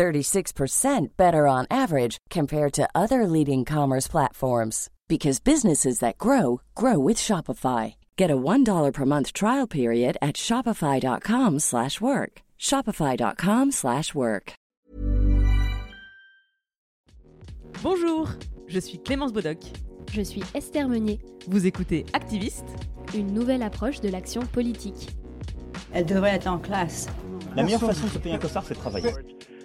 36% better on average compared to other leading commerce platforms because businesses that grow grow with Shopify. Get a $1 per month trial period at shopify.com/work. shopify.com/work. Bonjour, je suis Clémence Bodoc. Je suis Esther Meunier. Vous écoutez Activiste, une nouvelle approche de l'action politique. Elle devrait être en classe. La meilleure façon de se payer un costard, c'est de travailler.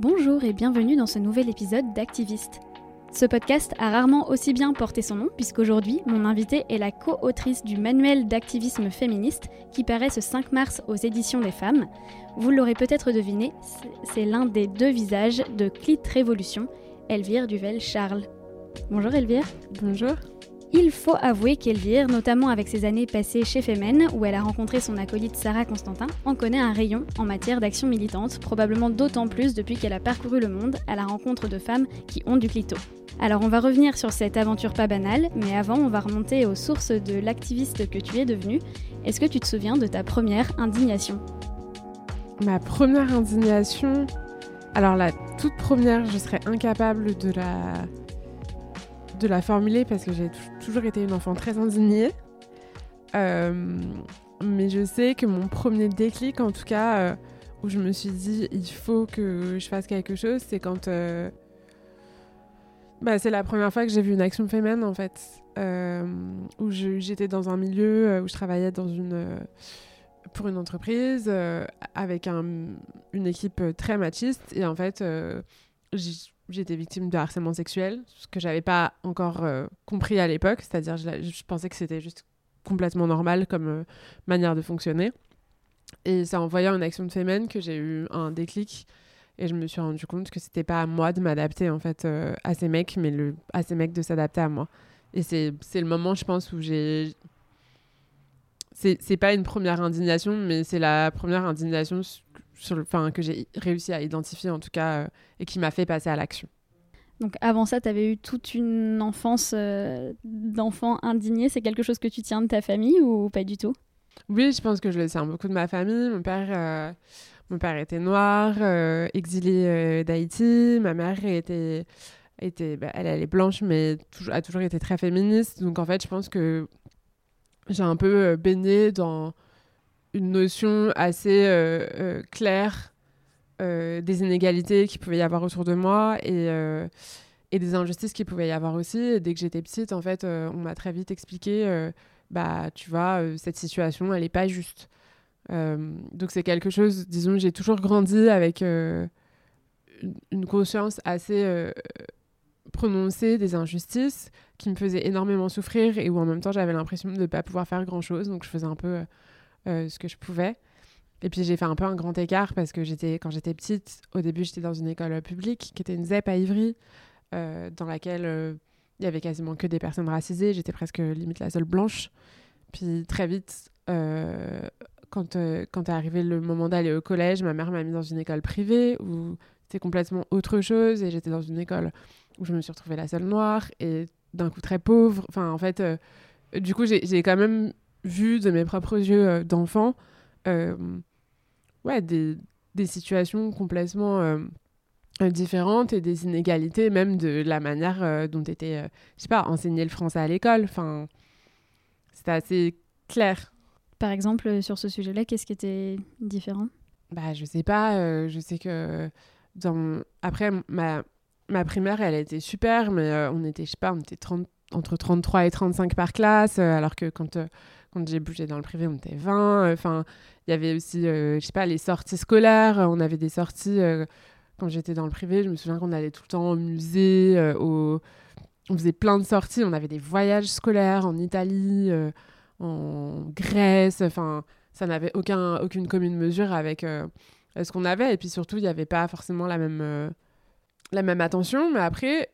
Bonjour et bienvenue dans ce nouvel épisode d'Activiste. Ce podcast a rarement aussi bien porté son nom puisqu'aujourd'hui, mon invité est la co-autrice du manuel d'activisme féministe qui paraît ce 5 mars aux éditions des femmes. Vous l'aurez peut-être deviné, c'est l'un des deux visages de Clit Révolution, Elvire Duvel-Charles. Bonjour Elvire. Bonjour. Il faut avouer qu'Elvire, notamment avec ses années passées chez Femen, où elle a rencontré son acolyte Sarah Constantin, en connaît un rayon en matière d'action militante, probablement d'autant plus depuis qu'elle a parcouru le monde à la rencontre de femmes qui ont du clito. Alors on va revenir sur cette aventure pas banale, mais avant on va remonter aux sources de l'activiste que tu es devenue. Est-ce que tu te souviens de ta première indignation? Ma première indignation? Alors la toute première, je serais incapable de la de la formuler parce que j'ai toujours été une enfant très indignée. Euh, mais je sais que mon premier déclic, en tout cas, euh, où je me suis dit il faut que je fasse quelque chose, c'est quand. Euh, bah, c'est la première fois que j'ai vu une action féminine, en fait. où j'étais dans un milieu où je travaillais dans une, pour une entreprise avec un, une équipe très machiste. Et en fait, j'étais victime de harcèlement sexuel, ce que j'avais pas encore euh, compris à l'époque, c'est-à-dire je, je, pensais que c'était juste complètement normal comme euh, manière de fonctionner. Et c'est en voyant une action de féminine que j'ai eu un déclic et je me suis rendu compte que c'était pas à moi de m'adapter en fait euh, à ces mecs, mais le, à ces mecs de s'adapter à moi. Et c'est le moment, je pense, où j'ai. C'est pas une première indignation, mais c'est la première indignation sur le, que j'ai réussi à identifier en tout cas euh, et qui m'a fait passer à l'action. Donc avant ça, tu avais eu toute une enfance euh, d'enfant indigné. C'est quelque chose que tu tiens de ta famille ou pas du tout? Oui, je pense que je le tiens beaucoup de ma famille. Mon père, euh, mon père était noir, exilé d'Haïti. Ma mère était, était bah, elle, elle, est blanche, mais a toujours été très féministe. Donc en fait, je pense que j'ai un peu baigné dans une notion assez euh, euh, claire euh, des inégalités qu'il pouvait y avoir autour de moi et, des injustices qu'il pouvait y avoir aussi. Dès que j'étais petite, en fait, on m'a très vite expliqué, bah, tu vois, cette situation, elle n'est pas juste. donc c'est quelque chose, disons, j'ai toujours grandi avec une, conscience assez prononcée des injustices qui me faisaient énormément souffrir et où en même temps j'avais l'impression de ne pas pouvoir faire grand chose. Donc je faisais un peu ce que je pouvais. Et puis j'ai fait un peu un grand écart parce que j'étais quand j'étais petite, au début j'étais dans une école publique qui était une ZEP à Ivry, euh, dans laquelle euh, il y avait quasiment que des personnes racisées. J'étais presque limite la seule blanche. Puis très vite, quand, quand est arrivé le moment d'aller au collège, ma mère m'a mis dans une école privée où c'était complètement autre chose et j'étais dans une école où je me suis retrouvée la seule noire et d'un coup très pauvre. Enfin, en fait, du coup, j'ai quand même vu de mes propres yeux euh, d'enfant, euh, ouais, des, des, situations complètement euh, différentes et des inégalités, même de la manière dont était, je sais pas, enseigné le français à l'école. Enfin, c'était assez clair. Par exemple, sur ce sujet-là, qu'est-ce qui était différent? Bah, je sais pas. je sais que dans... après, ma, ma primaire, elle était super, mais on était, je sais pas, on était 30, entre 33 et 35 par classe, alors que quand, quand j'ai bougé dans le privé, on était 20. Enfin, il y avait aussi, je sais pas, les sorties scolaires. On avait des sorties quand j'étais dans le privé. Je me souviens qu'on allait tout le temps au musée, au... on faisait plein de sorties. On avait des voyages scolaires en Italie, en Grèce. Enfin, ça n'avait aucun, aucune commune mesure avec ce qu'on avait. Et puis surtout, il n'y avait pas forcément la même, la même attention. Mais après,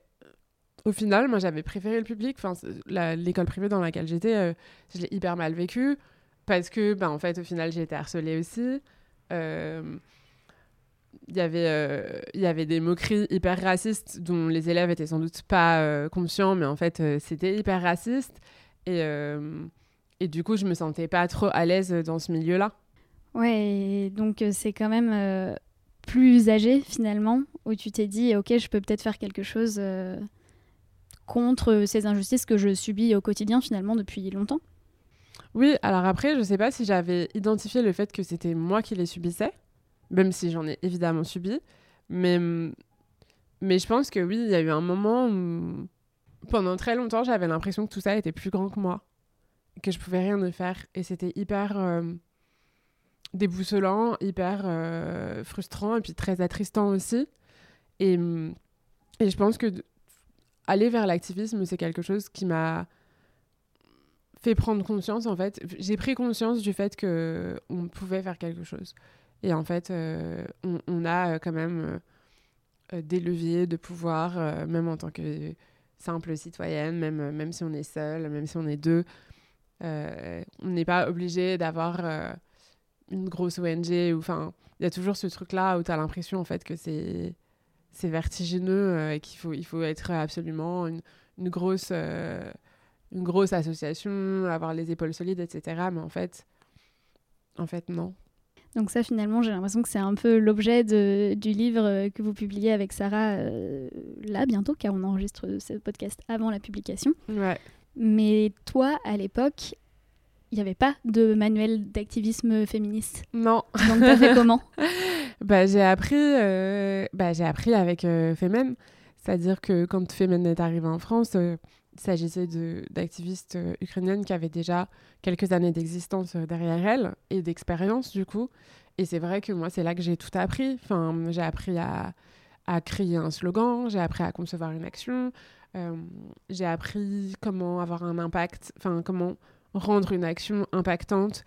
au final, moi, j'avais préféré le public. Enfin, l'école privée dans laquelle j'étais, euh, je l'ai hyper mal vécu parce que, ben, en fait, au final, j'ai été harcelée aussi. Euh, il y avait euh, y avait des moqueries hyper racistes dont les élèves étaient sans doute pas conscients, mais en fait, c'était hyper raciste. Et, et du coup, je me sentais pas trop à l'aise dans ce milieu-là. Ouais, donc c'est quand même plus âgé finalement, où tu t'es dit, ok, je peux peut-être faire quelque chose contre ces injustices que je subis au quotidien finalement depuis longtemps Oui, alors après, je sais pas si j'avais identifié le fait que c'était moi qui les subissais, même si j'en ai évidemment subi, mais, mais je pense que oui, il y a eu un moment où pendant très longtemps, j'avais l'impression que tout ça était plus grand que moi, que je pouvais rien y faire, et c'était hyper euh, déboussolant, hyper euh, frustrant, et puis très attristant aussi. Et, et je pense que aller vers l'activisme, c'est quelque chose qui m'a fait prendre conscience, en fait. J'ai pris conscience du fait qu'on pouvait faire quelque chose. Et en fait, euh, on, a euh, quand même euh, des leviers de pouvoir, même en tant que simple citoyenne, même, même si on est seul, même si on est deux. on n'est pas obligé d'avoir une grosse ONG. Enfin, il y a toujours ce truc-là où tu as l'impression, en fait, que c'est c'est vertigineux euh, et qu'il faut, il faut être absolument une, une grosse, euh, une grosse association, avoir les épaules solides, etc. Mais en fait, en fait, non. Donc ça, finalement, j'ai l'impression que c'est un peu l'objet du livre que vous publiez avec Sarah euh, là, bientôt, car on enregistre ce podcast avant la publication. Ouais. Mais toi, à l'époque, il n'y avait pas de manuel d'activisme féministe. Non. Donc t'as fait comment bah, j'ai appris, euh, bah, j'ai appris avec euh, Femen. C'est-à-dire que quand Femen est arrivé en France, euh, il s'agissait d'activistes ukrainiennes qui avaient déjà quelques années d'existence derrière elles et d'expérience du coup. Et c'est vrai que moi, c'est là que j'ai tout appris. Enfin, j'ai appris à, à créer un slogan, j'ai appris à concevoir une action, j'ai appris comment avoir un impact, enfin comment rendre une action impactante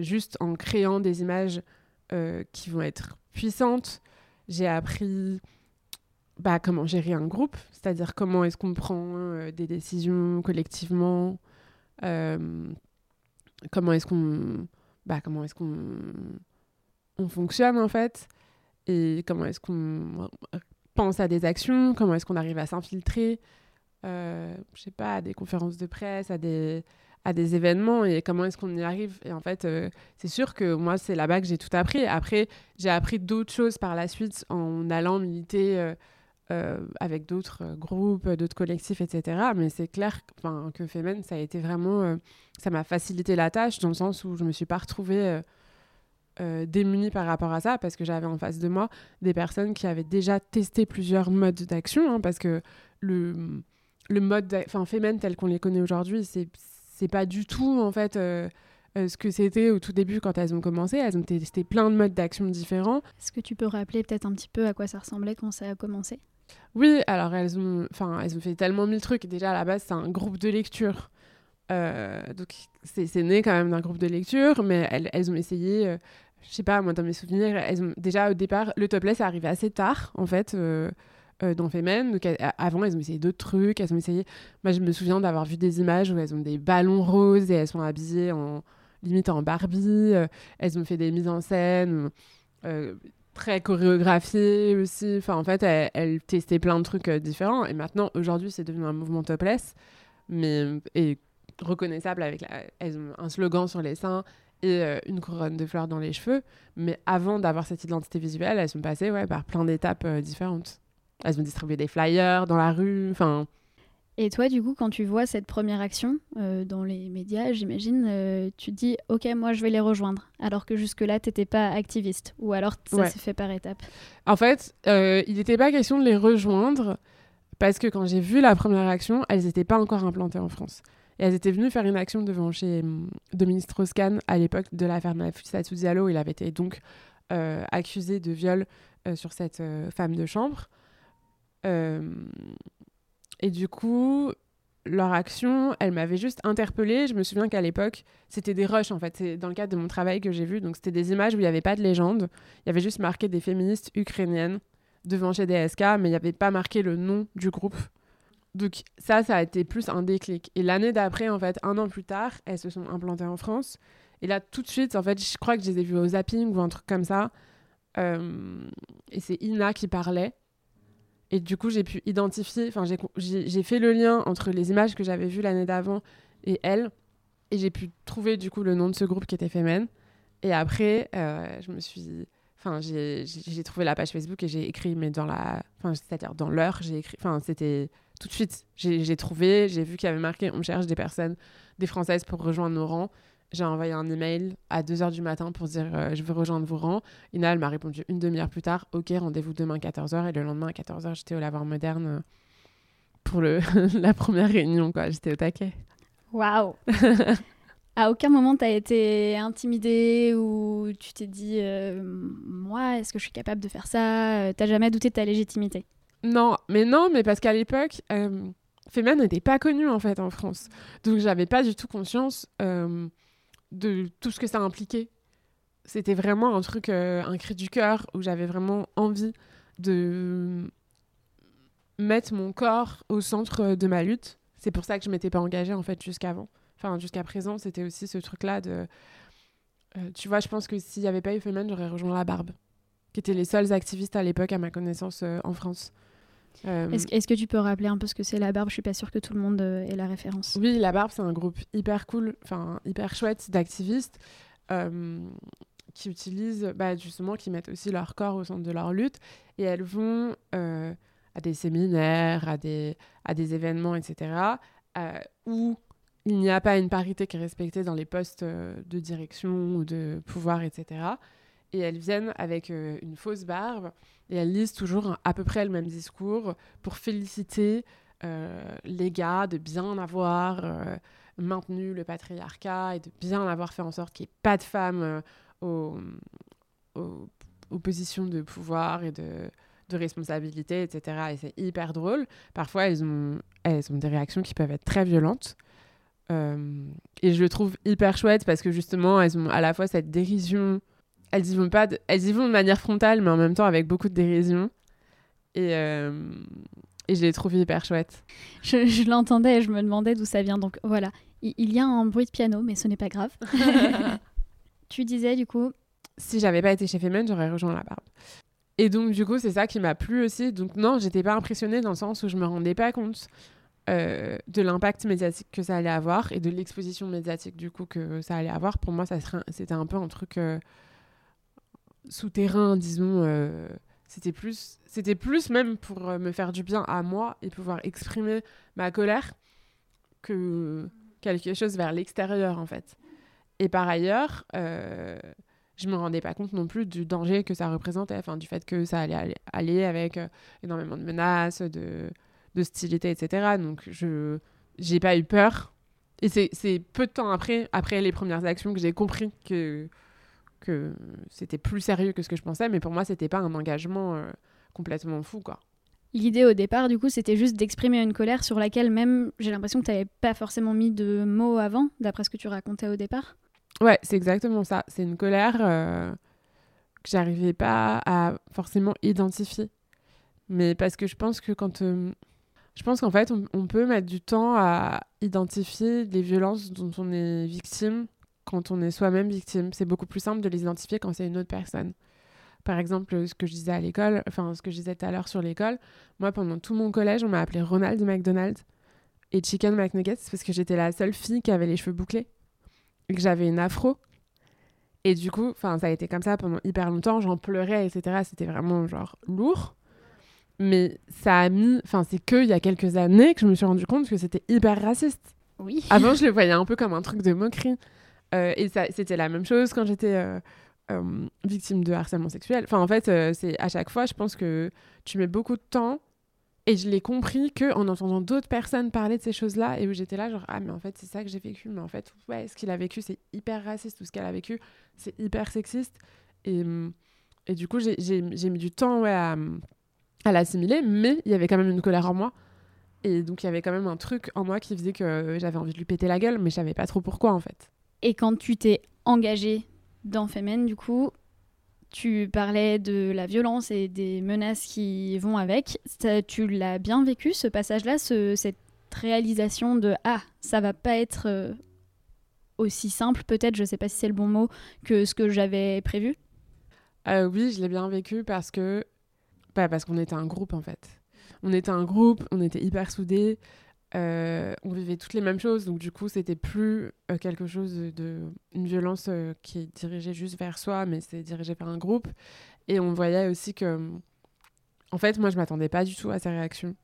juste en créant des images euh, qui vont être puissantes. J'ai appris bah, comment gérer un groupe, c'est-à-dire comment est-ce qu'on prend euh, des décisions collectivement, euh, comment est-ce qu'on bah, comment est-ce qu'on on fonctionne en fait, et comment est-ce qu'on pense à des actions, comment est-ce qu'on arrive à s'infiltrer, je sais pas, à des conférences de presse, à des à des événements et comment est-ce qu'on y arrive. Et en fait, euh, c'est sûr que moi, c'est là-bas que j'ai tout appris. Après, j'ai appris d'autres choses par la suite en allant militer euh, euh, avec d'autres groupes, d'autres collectifs, etc. Mais c'est clair que Femen, ça a été vraiment... ça m'a facilité la tâche dans le sens où je ne me suis pas retrouvée... démunie par rapport à ça parce que j'avais en face de moi des personnes qui avaient déjà testé plusieurs modes d'action hein, parce que le, le mode enfin Femen tel qu'on les connaît aujourd'hui c'est c'est pas du tout en fait euh, euh, ce que c'était au tout début quand elles ont commencé. Elles ont testé plein de modes d'action différents. Est-ce que tu peux rappeler peut-être un petit peu à quoi ça ressemblait quand ça a commencé? Oui, alors elles ont, enfin, elles ont fait tellement mille trucs. Déjà à la base, c'est un groupe de lecture. Euh, donc c'est né quand même d'un groupe de lecture, mais elles, elles ont essayé, je sais pas, moi dans mes souvenirs, elles ont déjà au départ, le topless est arrivé assez tard en fait. Euh, dans Femen. Donc, avant, elles ont essayé d'autres trucs. Elles ont essayé. Moi, je me souviens d'avoir vu des images où elles ont des ballons roses et elles sont habillées en limite en Barbie. Euh, elles ont fait des mises en scène euh, très chorégraphiées aussi. Enfin, en fait, elles, testaient plein de trucs différents. Et maintenant, aujourd'hui, c'est devenu un mouvement topless, mais et reconnaissable avec un slogan sur les seins et une couronne de fleurs dans les cheveux. Mais avant d'avoir cette identité visuelle, elles sont passées ouais, par plein d'étapes différentes. Elles ont distribué des flyers dans la rue, enfin... Et toi, du coup, quand tu vois cette première action euh, dans les médias, j'imagine, euh, tu te dis, OK, moi, je vais les rejoindre. Alors que jusque-là, tu n'étais pas activiste. Ou alors, ça s'est fait par étapes. En fait, euh, il n'était pas question de les rejoindre Parce que quand j'ai vu la première action, elles n'étaient pas encore implantées en France. Et elles étaient venues faire une action devant chez hum, Dominique Strauss-Kahn à l'époque de l'affaire Nafissatou Diallo. Il avait été donc accusé de viol sur cette femme de chambre. Euh, et du coup, leur action, elle m'avait juste interpellée. Je me souviens qu'à l'époque, c'était des rushs en fait. C'est dans le cadre de mon travail que j'ai vu. Donc c'était des images où il n'y avait pas de légende. Il y avait juste marqué des féministes ukrainiennes devant chez DSK, mais il n'y avait pas marqué le nom du groupe. Donc ça, ça a été plus un déclic. Et l'année d'après, en fait, un an plus tard, elles se sont implantées en France. Et là, tout de suite, en fait, je crois que je les ai vues au zapping ou un truc comme ça. Euh, et c'est Ina qui parlait. Et du coup, j'ai pu identifier, enfin, j'ai- fait le lien entre les images que j'avais vues l'année d'avant et elle. Et j'ai pu trouver, du coup, le nom de ce groupe qui était Femen. Et après, euh, je me suis. Enfin, j'ai trouvé la page Facebook et j'ai écrit, mais dans la. Enfin, c'est-à-dire dans l'heure, j'ai écrit. Enfin, c'était tout de suite. J'ai trouvé, j'ai vu qu'il y avait marqué on cherche des personnes, des Françaises pour rejoindre nos rangs. J'ai envoyé un email à 2h du matin pour dire euh, je veux rejoindre vos rangs. Ina, elle m'a répondu une demi-heure plus tard ok, rendez-vous demain à 14h. Et le lendemain à 14h, j'étais au lavoir moderne euh, pour le la première réunion, quoi. J'étais au taquet. Waouh À aucun moment t'as été intimidée ou tu t'es dit euh, moi est-ce que je suis capable de faire ça? T'as jamais douté de ta légitimité? Non, mais non, mais parce qu'à l'époque, euh, Femen n'était pas connu en fait en France. Donc j'avais pas du tout conscience de tout ce que ça impliquait. C'était vraiment un truc, euh, un cri du cœur où j'avais vraiment envie de mettre mon corps au centre de ma lutte. C'est pour ça que je m'étais pas engagée en fait jusqu'avant. Enfin, jusqu'à présent, c'était aussi ce truc-là de. euh, tu vois, je pense que s'il n'y avait pas eu Femen, j'aurais rejoint la Barbe, qui étaient les seuls activistes à l'époque, à ma connaissance, euh, en France. Euh, Est-ce que tu peux rappeler un peu ce que c'est la barbe? Je suis pas sûre que tout le monde euh, ait la référence. Oui, La Barbe, c'est un groupe hyper cool, enfin hyper chouette d'activistes euh, qui utilisent, bah, justement, qui mettent aussi leur corps au centre de leur lutte. Et elles vont euh, à des séminaires, à des, à des événements, etc., où il n'y a pas une parité qui est respectée dans les postes de direction ou de pouvoir, etc. Et elles viennent avec une fausse barbe et elles lisent toujours à peu près le même discours pour féliciter euh, les gars de bien avoir euh, maintenu le patriarcat et de bien avoir fait en sorte qu'il n'y ait pas de femmes euh, aux, positions de pouvoir et de, responsabilité, etc. Et c'est hyper drôle. Parfois, elles ont, des réactions qui peuvent être très violentes. Et je le trouve hyper chouette parce que justement, elles ont à la fois cette dérision. Elles y vont pas, de, elles y vont de manière frontale, mais en même temps avec beaucoup de dérision. Et, euh, et je les trouve hyper chouettes. Je, je l'entendais et je me demandais d'où ça vient. Donc voilà, il, il y a un bruit de piano, mais ce n'est pas grave. tu disais du coup, si j'avais pas été chez Femen, j'aurais rejoint la barbe. Et donc, du coup, c'est ça qui m'a plu aussi. Donc, non, j'étais pas impressionnée dans le sens où je me rendais pas compte euh, de l'impact médiatique que ça allait avoir et de l'exposition médiatique, du coup, que ça allait avoir. Pour moi, ça serait- c'était un peu un truc euh, souterrain, disons. euh, c'était plus, c'était plus même pour euh, me faire du bien à moi et pouvoir exprimer ma colère que quelque chose vers l'extérieur, en fait. Et par ailleurs, euh, je me rendais pas compte non plus du danger que ça représentait, enfin du fait que ça allait aller, avec euh, énormément de menaces, de d'hostilité, etc. Donc je j'ai pas eu peur. Et c'est c'est peu de temps après, après les premières actions, que j'ai compris que que c'était plus sérieux que ce que je pensais. Mais pour moi, c'était pas un engagement euh, complètement fou, quoi. l'idée au départ, du coup, c'était juste d'exprimer une colère sur laquelle même j'ai l'impression que tu n'avais pas forcément mis de mots avant, d'après ce que tu racontais au départ. Ouais, c'est exactement ça. C'est une colère euh, que j'arrivais pas à forcément identifier. Mais parce que je pense que quand. euh, je pense qu'en fait, on, on peut mettre du temps à identifier les violences dont on est victime quand on est soi-même victime. C'est beaucoup plus simple de les identifier quand c'est une autre personne. Par exemple, ce que je disais à l'école, enfin, ce que je disais tout à l'heure sur l'école, moi, pendant tout mon collège, on m'a appelé Ronald McDonald et Chicken McNuggets parce que j'étais la seule fille qui avait les cheveux bouclés et que j'avais une afro. Et du coup, enfin, ça a été comme ça pendant hyper longtemps. J'en pleurais, etc. C'était vraiment genre lourd. Mais ça a mis, enfin, c'est que il y a quelques années que je me suis rendu compte que c'était hyper raciste. Oui. Avant, je le voyais un peu comme un truc de moquerie. Euh, et c'était la même chose quand j'étais euh, euh, victime de harcèlement sexuel. Enfin, en fait, c'est à chaque fois, je pense que tu mets beaucoup de temps Et je l'ai compris que en entendant d'autres personnes parler de ces choses-là, et où j'étais là, genre, ah, mais en fait, c'est ça que j'ai vécu. Mais en fait, ouais, ce qu'il a vécu, c'est hyper raciste. Tout ce qu'elle a vécu, c'est hyper sexiste. Et, et du coup, j'ai mis du temps à l'assimiler, mais il y avait quand même une colère en moi. Et donc, il y avait quand même un truc en moi qui faisait que j'avais envie de lui péter la gueule, mais je savais pas trop pourquoi, en fait. Et quand tu t'es engagée dans Femen, du coup, tu parlais de la violence et des menaces qui vont avec. tu l'as bien vécu, ce passage-là, cette réalisation de Ah, ça va pas être euh, aussi simple, peut-être, je sais pas si c'est le bon mot, que ce que j'avais prévu? Euh, Oui, je l'ai bien vécu parce que. Bah, parce qu'on était un groupe, en fait. On était un groupe, on était hyper soudés. Euh, on vivait toutes les mêmes choses, donc du coup, c'était plus euh, quelque chose de, une violence euh, qui est dirigée juste vers soi, mais c'est dirigé par un groupe. Et on voyait aussi que, en fait, moi, je m'attendais pas du tout à ces réactions.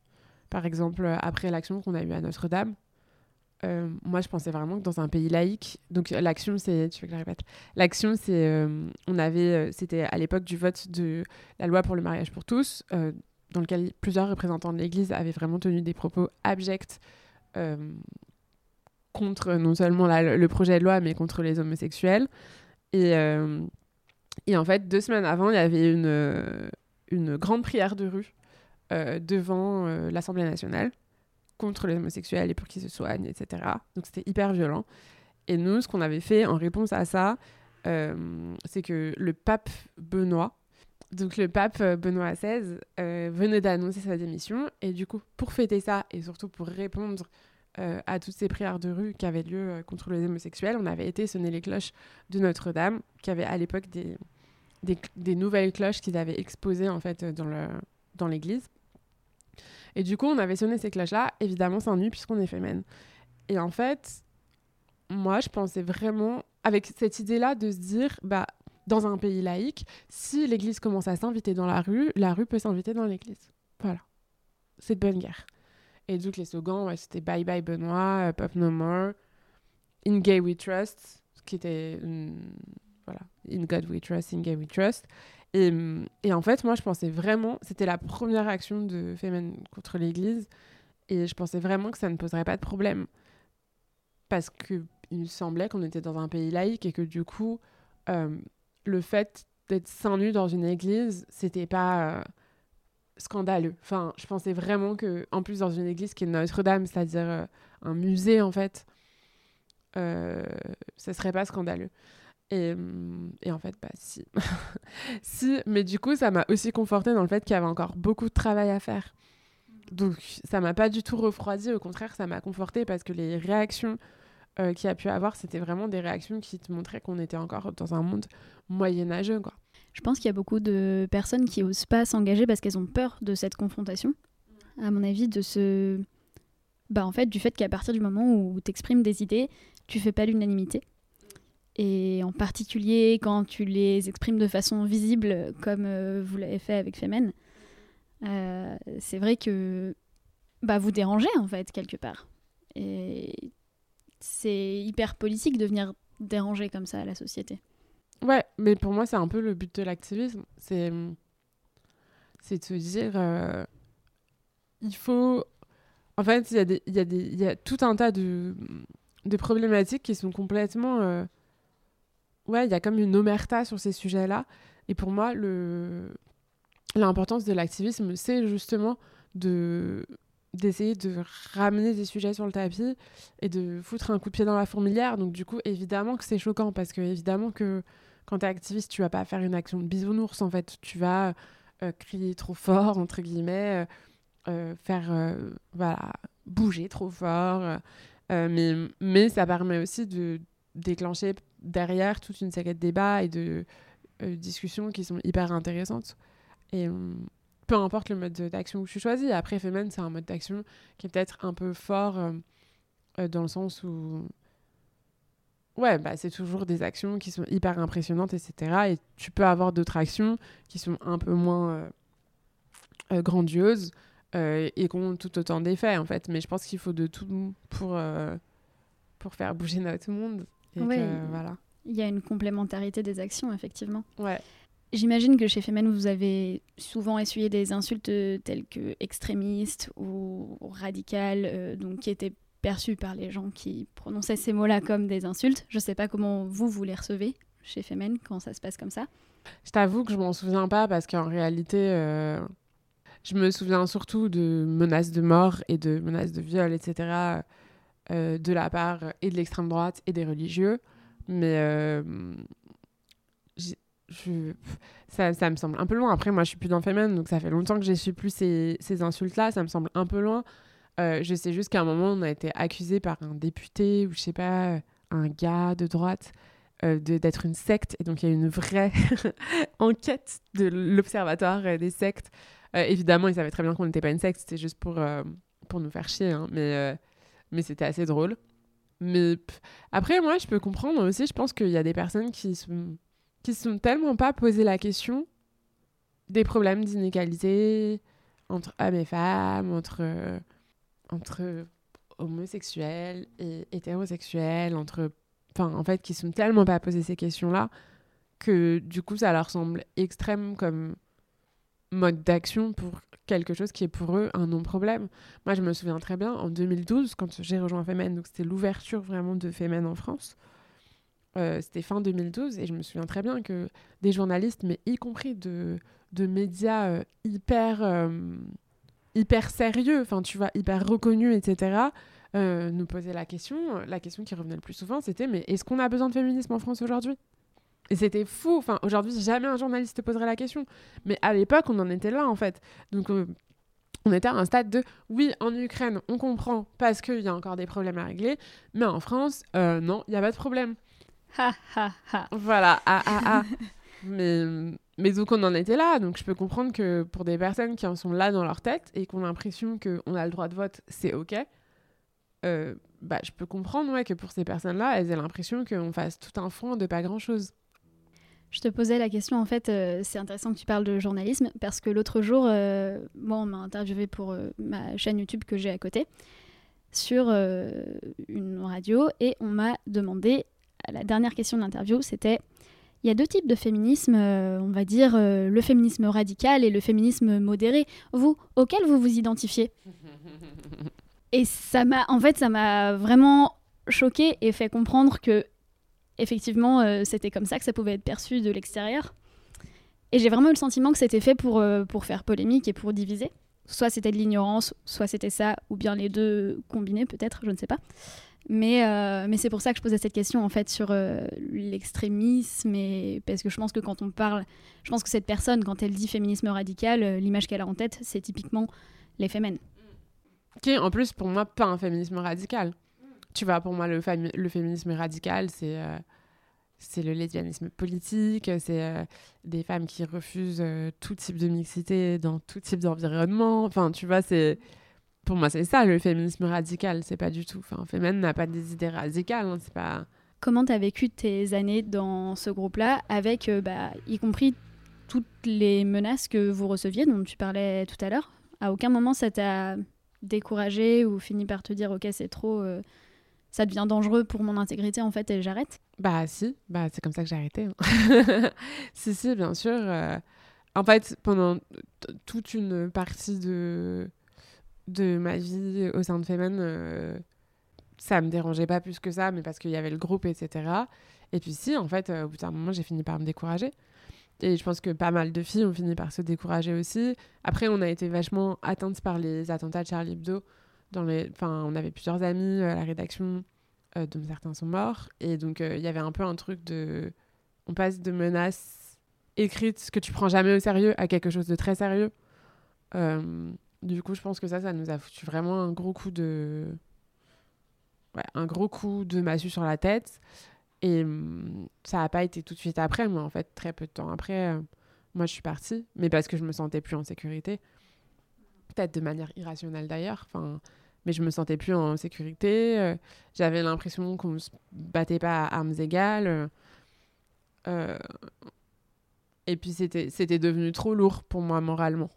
Par exemple, après l'action qu'on a eue à Notre-Dame, moi, je pensais vraiment que dans un pays laïque, donc l'action, c'est, tu veux que je répète, l'action, c'est, on avait, c'était à l'époque du vote de la loi pour le mariage pour tous, dans lequel plusieurs représentants de l'Église avaient vraiment tenu des propos abjects euh, contre non seulement le projet de loi, mais contre les homosexuels. Et, euh, et en fait, deux semaines avant, il y avait une, une grande prière de rue euh, devant l'Assemblée nationale contre les homosexuels et pour qu'ils se soignent, etc. Donc c'était hyper violent. Et nous, ce qu'on avait fait en réponse à ça, c'est que le pape Benoît, donc le pape euh, Benoît XVI euh, venait d'annoncer sa démission et du coup pour fêter ça et surtout pour répondre euh, à toutes ces prières de rue qui avaient lieu contre les homosexuels, on avait été sonner les cloches de Notre-Dame qui avait à l'époque des, nouvelles cloches qu'ils avaient exposées en fait dans l'église. Et du coup on avait sonné ces cloches là, évidemment sans nuit puisqu'on est féminin. Et en fait moi je pensais vraiment avec cette idée là de se dire bah dans un pays laïque, si l'Église commence à s'inviter dans la rue, la rue peut s'inviter dans l'Église. Voilà. C'est de bonne guerre. Et donc les slogans, c'était Bye Bye Benoît, euh, Pop No More, In Gay We Trust, qui était... voilà, In God We Trust, In Gay We Trust. Et, et, en fait, moi, je pensais vraiment, c'était la première action de Femen contre l'Église, et je pensais vraiment que ça ne poserait pas de problème. Parce qu'il me semblait qu'on était dans un pays laïque et que du coup, euh, le fait d'être seins nus dans une église, c'était pas euh, scandaleux. Enfin, je pensais vraiment que, en plus, dans une église qui est Notre-Dame, c'est-à-dire euh, un musée, en fait, euh, ce serait pas scandaleux. Et, et, en fait, bah si. si, mais du coup, ça m'a aussi conforté dans le fait qu'il y avait encore beaucoup de travail à faire. Donc, ça m'a pas du tout refroidi. Au contraire, ça m'a conforté parce que les réactions euh, qu'il a pu avoir, c'était vraiment des réactions qui te montraient qu'on était encore dans un monde moyenâgeux. Quoi. Je pense qu'il y a beaucoup de personnes qui osent pas s'engager parce qu'elles ont peur de cette confrontation. À mon avis, de ce. Bah, en fait, du fait qu'à partir du moment où tu exprimes des idées, tu fais pas l'unanimité. Et en particulier quand tu les exprimes de façon visible, comme euh, vous l'avez fait avec Femen, euh, c'est vrai que bah, vous dérangez en fait quelque part. Et c'est hyper politique de venir déranger comme ça la société. Ouais, mais pour moi, c'est un peu le but de l'activisme. C'est, de se dire, euh, il faut. En fait, il y, a y, y a tout un tas de, de problématiques qui sont complètement. Euh, ouais, il y a comme une omerta sur ces sujets-là. Et pour moi, le... l'importance de l'activisme, c'est justement de d'essayer de ramener des sujets sur le tapis et de foutre un coup de pied dans la fourmilière. Donc du coup, évidemment que c'est choquant parce que évidemment que quand tu es activiste, tu vas pas faire une action de bisounours en fait. Tu vas euh, crier trop fort, entre guillemets, euh, euh, faire, voilà, bouger trop fort. mais, mais ça permet aussi de déclencher derrière toute une série de débats et de discussions qui sont hyper intéressantes. Et peu importe le mode d'action que tu choisis. Après, Femen, c'est un mode d'action qui est peut-être un peu fort euh, euh, dans le sens où. Ouais, bah, c'est toujours des actions qui sont hyper impressionnantes, etc. Et tu peux avoir d'autres actions qui sont un peu moins euh, grandioses et qui ont tout autant d'effets, en fait. Mais je pense qu'il faut de tout pour, pour faire bouger notre monde. Et voilà. Il y a une complémentarité des actions, effectivement. Ouais. J'imagine que chez Femen, vous avez souvent essuyé des insultes euh, telles que extrémistes ou radicales, euh, donc qui étaient perçues par les gens qui prononçaient ces mots-là comme des insultes. Je ne sais pas comment vous, vous les recevez chez Femen, quand ça se passe comme ça. Je t'avoue que je m'en souviens pas parce qu'en réalité, euh, je me souviens surtout de menaces de mort et de menaces de viol, etc., de la part et de l'extrême droite et des religieux. Mais je, ça, ça, me semble un peu loin. Après, moi, je suis plus dans Femen, donc ça fait longtemps que j'ai su plus ces, ces insultes-là. Ça me semble un peu loin. Euh, je sais juste qu'à un moment, on a été accusé par un député ou je sais pas, un gars de droite euh, d'être une secte. Et donc, il y a une vraie enquête de l'Observatoire des sectes. Euh, évidemment, ils savaient très bien qu'on n'était pas une secte, c'était juste pour, euh, pour nous faire chier. Hein. Mais, euh, mais c'était assez drôle. Mais après, moi, je peux comprendre aussi. Je pense qu'il y a des personnes qui sont, qui sont tellement pas posé la question des problèmes d'inégalité entre hommes et femmes, entre, entre homosexuels et hétérosexuels, entre enfin en fait qui sont tellement pas posé ces questions-là que du coup ça leur semble extrême comme mode d'action pour quelque chose qui est pour eux un non-problème. Moi je me souviens très bien en 2012 quand j'ai rejoint Femen, donc c'était l'ouverture vraiment de Femen en France. Euh, c'était fin 2012 et je me souviens très bien que des journalistes, mais y compris de, de médias euh, hyper, euh, hyper sérieux, enfin tu vois, hyper reconnus, etc., nous poser la question. La question qui revenait le plus souvent, c'était mais est-ce qu'on a besoin de féminisme en France aujourd'hui? Et c'était fou. Enfin, aujourd'hui, jamais un journaliste te poserait la question. Mais à l'époque, on en était là, en fait. Donc, on était à un stade de oui, en Ukraine, on comprend parce qu'il y a encore des problèmes à régler. Mais en France, non, il n'y a pas de problème. Ha ha ha. Voilà, ah ah ah. mais, mais donc, on en était là. Donc, je peux comprendre que pour des personnes qui en sont là dans leur tête et qui ont l'impression qu'on a le droit de vote, c'est OK euh, bah, je peux comprendre ouais, que pour ces personnes-là, elles aient l'impression qu'on fasse tout un fond de pas grand-chose. Je te posais la question, en fait, euh, c'est intéressant que tu parles de journalisme, parce que l'autre jour, euh, moi, on m'a interviewé pour euh, ma chaîne YouTube que j'ai à côté, sur une radio, et on m'a demandé, la dernière question de l'interview, c'était, il y a deux types de féminisme, euh, on va dire le féminisme radical et le féminisme modéré. Vous, auquel vous vous identifiez? Et ça m'a, en fait, ça m'a vraiment choqué et fait comprendre que, effectivement, euh, c'était comme ça que ça pouvait être perçu de l'extérieur. Et j'ai vraiment eu le sentiment que c'était fait pour, euh, pour faire polémique et pour diviser. Soit c'était de l'ignorance, soit c'était ça, ou bien les deux combinés, peut-être, je ne sais pas. Mais, euh, mais c'est pour ça que je posais cette question, en fait, sur euh, l'extrémisme. Parce que je pense que quand on parle, je pense que cette personne, quand elle dit féminisme radical, euh, l'image qu'elle a en tête, c'est typiquement les fémènes. Qui est en plus pour moi pas un féminisme radical. Tu vois, pour moi, le, le féminisme radical, c'est c'est le lesbianisme politique, c'est des femmes qui refusent tout type de mixité dans tout type d'environnement. Enfin, tu vois, c'est. Pour moi, c'est ça le féminisme radical, c'est pas du tout. Enfin, Femen n'a pas des idées radicales, hein, c'est pas. Comment tu as vécu tes années dans ce groupe-là, avec euh, bah, y compris toutes les menaces que vous receviez, dont tu parlais tout à l'heure? À aucun moment ça t'a découragé ou fini par te dire ok c'est trop, euh, ça devient dangereux pour mon intégrité en fait et j'arrête? Bah si, bah c'est comme ça que j'ai arrêté. hein. si si, bien sûr. euh, En fait, pendant toute une partie de de ma vie au sein de Femen, euh, ça me dérangeait pas plus que ça, mais parce qu'il y avait le groupe, etc. Et puis si, en fait, euh, au bout d'un moment, j'ai fini par me décourager. Et je pense que pas mal de filles ont fini par se décourager aussi. Après, on a été vachement atteintes par les attentats de Charlie Hebdo. Dans les... Enfin, on avait plusieurs amis à la rédaction, euh, dont certains sont morts. Et donc, euh, il y avait un peu un truc de... On passe de menaces écrites que tu prends jamais au sérieux à quelque chose de très sérieux. Du coup, je pense que ça, ça nous a foutu vraiment un gros coup de... Un gros coup de massue sur la tête. Et hum, ça n'a pas été tout de suite après, mais en fait, très peu de temps après, euh, moi, je suis partie. Mais parce que je me sentais plus en sécurité. Peut-être de manière irrationnelle d'ailleurs. Mais je me sentais plus en sécurité. euh, J'avais l'impression qu'on ne se battait pas à armes égales. euh, et puis, c'était devenu trop lourd pour moi moralement.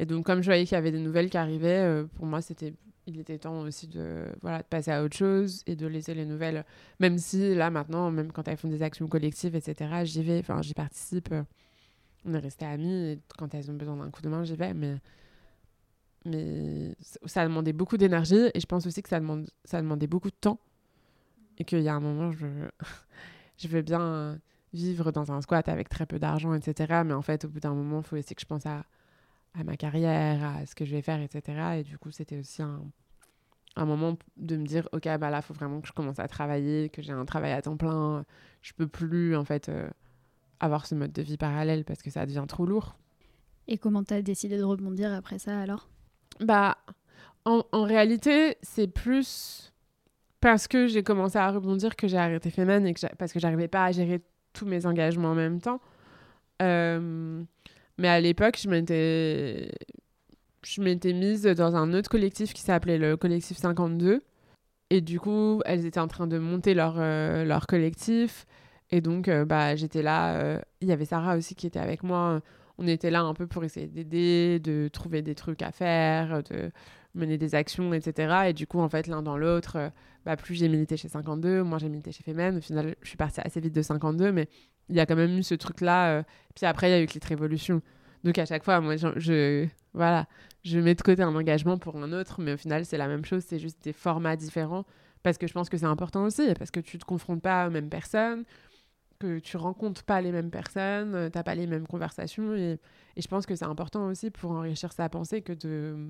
Et donc, comme je voyais qu'il y avait des nouvelles qui arrivaient, euh, pour moi, c'était il était temps aussi de, voilà, de passer à autre chose et de laisser les nouvelles. Même si là, maintenant, même quand elles font des actions collectives, etc., j'y vais, enfin, j'y participe. euh, on est restés amis. Quand elles ont besoin d'un coup de main, j'y vais. Mais, mais ça a demandé beaucoup d'énergie. Et je pense aussi que ça, demande, ça a demandé beaucoup de temps. Et qu'il y a un moment, je, je veux bien vivre dans un squat avec très peu d'argent, etc. Mais en fait, au bout d'un moment, il faut aussi que je pense à, à ma carrière, à ce que je vais faire, etc. Et du coup, c'était aussi un, un moment de me dire, OK, bah là, il faut vraiment que je commence à travailler, que j'ai un travail à temps plein. Je peux plus, en fait, euh, avoir ce mode de vie parallèle parce que ça devient trop lourd. Et comment tu as décidé de rebondir après ça, alors? Bah, en, en réalité, c'est plus parce que j'ai commencé à rebondir que j'ai arrêté Femen et que parce que j'arrivais pas à gérer tous mes engagements en même temps. Euh, mais à l'époque, je m'étais je m'étais mise dans un autre collectif qui s'appelait le collectif 52. Et du coup, elles étaient en train de monter leur, euh, leur collectif. Et donc, euh, bah, j'étais là. euh, Il y avait Sarah aussi qui était avec moi. On était là un peu pour essayer d'aider, de trouver des trucs à faire, de mener des actions, etc. Et du coup, en fait, l'un dans l'autre, bah, plus j'ai milité chez 52, moi j'ai milité chez Femen. Au final, je suis partie assez vite de 52, mais il y a quand même eu ce truc-là. euh. Puis après, il y a eu Clit Révolution. Donc à chaque fois, moi, je, voilà, je mets de côté un engagement pour un autre, mais au final, c'est la même chose, c'est juste des formats différents. Parce que je pense que c'est important aussi, parce que tu te confrontes pas aux mêmes personnes, que tu rencontres pas les mêmes personnes, euh, t'as pas les mêmes conversations. Et, et je pense que c'est important aussi pour enrichir sa pensée que de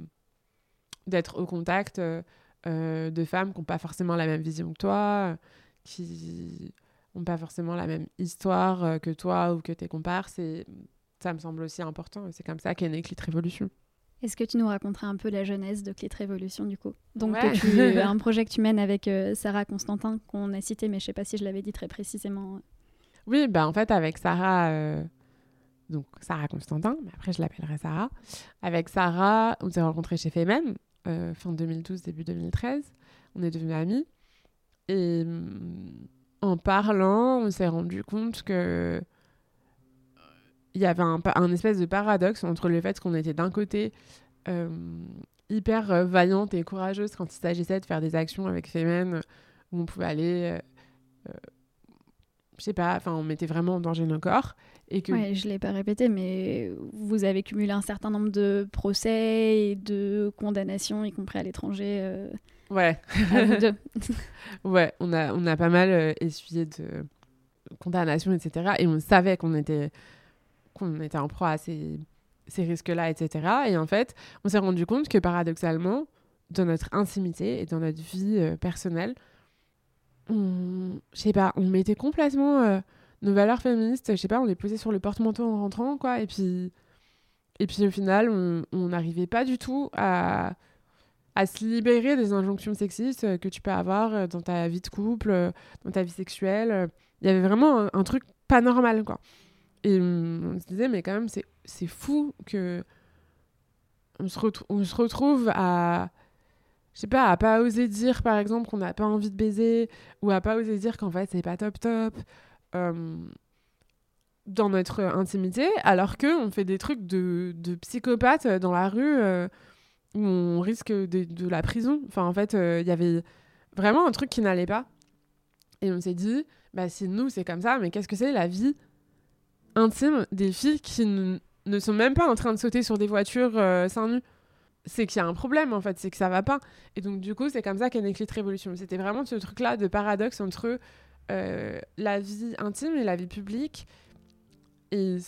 d'être au contact euh, de femmes qui n'ont pas forcément la même vision que toi, qui n'ont pas forcément la même histoire euh, que toi ou que tes comparses. Et ça me semble aussi important. C'est comme ça qu'est née Clit Révolution. Est-ce que tu nous raconterais un peu la jeunesse de Clit Révolution du coup? Donc Ouais. que tu un projet que tu mènes avec euh, Sarah Constantin qu'on a cité, mais je sais pas si je l'avais dit très précisément. Oui, bah en fait, avec Sarah, euh, donc Sarah Constantin, mais après je l'appellerai Sarah. Avec Sarah, on s'est rencontrés chez Femen, euh, fin 2012, début 2013. On est devenus amis. Et hum, en parlant, on s'est rendu compte que il y avait un, espèce de paradoxe entre le fait qu'on était d'un côté euh, hyper euh, vaillante et courageuse quand il s'agissait de faire des actions avec Femen, où on pouvait aller... euh, euh, je sais pas, enfin, on mettait vraiment en danger nos corps. Et que... Je l'ai pas répété, mais vous avez cumulé un certain nombre de procès et de condamnations, y compris à l'étranger. euh, Ouais. deux. ouais, on a, on a pas mal euh, essuyé de condamnations, etc. Et on savait qu'on était, qu'on était en proie à ces, ces risques-là, etc. Et en fait, on s'est rendu compte que paradoxalement, dans notre intimité et dans notre vie euh, personnelle, on, je sais pas, on mettait complètement euh, nos valeurs féministes, je sais pas, on les posait sur le porte-manteau en rentrant, quoi. Et puis, et puis au final, on n'arrivait pas du tout à, à se libérer des injonctions sexistes euh, que tu peux avoir euh, dans ta vie de couple, euh, dans ta vie sexuelle. Il y avait vraiment un, truc pas normal, quoi. Et hum, on se disait, mais quand même, c'est fou que on se, on se retrouve à, je sais pas, à pas oser dire, par exemple, qu'on n'a pas envie de baiser, ou à pas oser dire qu'en fait, c'est pas top top. euh, dans notre intimité, alors que on fait des trucs de, de psychopathe dans la rue où on risque de, la prison. Enfin, en fait, euh, il y avait vraiment un truc qui n'allait pas. Et on s'est dit, bah, si nous, c'est comme ça, mais qu'est-ce que c'est la vie intime des filles qui ne sont même pas en train de sauter sur des voitures euh, seins nus? C'est qu'il y a un problème en fait, c'est que ça va pas. Et donc du coup, c'est comme ça qu'est née Clit Révolution. C'était vraiment ce truc-là de paradoxe entre euh, la vie intime et la vie publique. Et,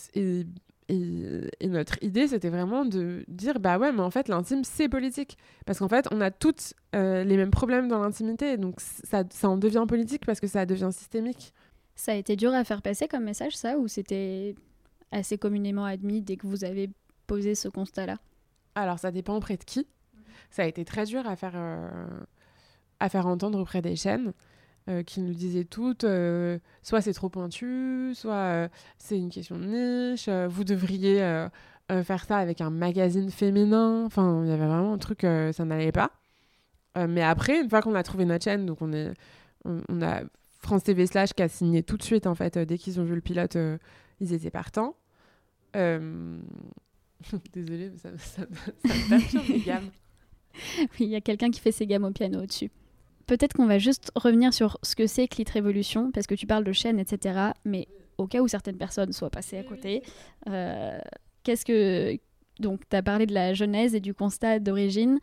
et, et notre idée, c'était vraiment de dire, bah ouais, mais en fait, l'intime, c'est politique. Parce qu'en fait, on a toutes euh, les mêmes problèmes dans l'intimité. Donc ça, ça en devient politique parce que ça devient systémique. Ça a été dur à faire passer comme message, ça, ou c'était assez communément admis dès que vous avez posé ce constat-là? Alors, ça dépend auprès de qui. Ça a été très dur à faire, euh, à faire entendre auprès des chaînes euh, qui nous disaient toutes euh, soit c'est trop pointu, soit euh, c'est une question de niche, euh, vous devriez faire ça avec un magazine féminin. Enfin, il y avait vraiment un truc, ça n'allait pas. Mais après, une fois qu'on a trouvé notre chaîne, donc on, est, on, a France TV Slash qui a signé tout de suite, en fait, dès qu'ils ont vu le pilote, ils étaient partants. Désolée, mais ça, ça, ça me perturbe les gammes. Il y a quelqu'un qui fait ses gammes au piano au-dessus. Peut-être qu'on va juste revenir sur ce que c'est Clit Révolution, parce que tu parles de chaîne, etc. Mais au cas où certaines personnes soient passées à côté, euh, qu'est-ce que. Donc, tu as parlé de la genèse et du constat d'origine.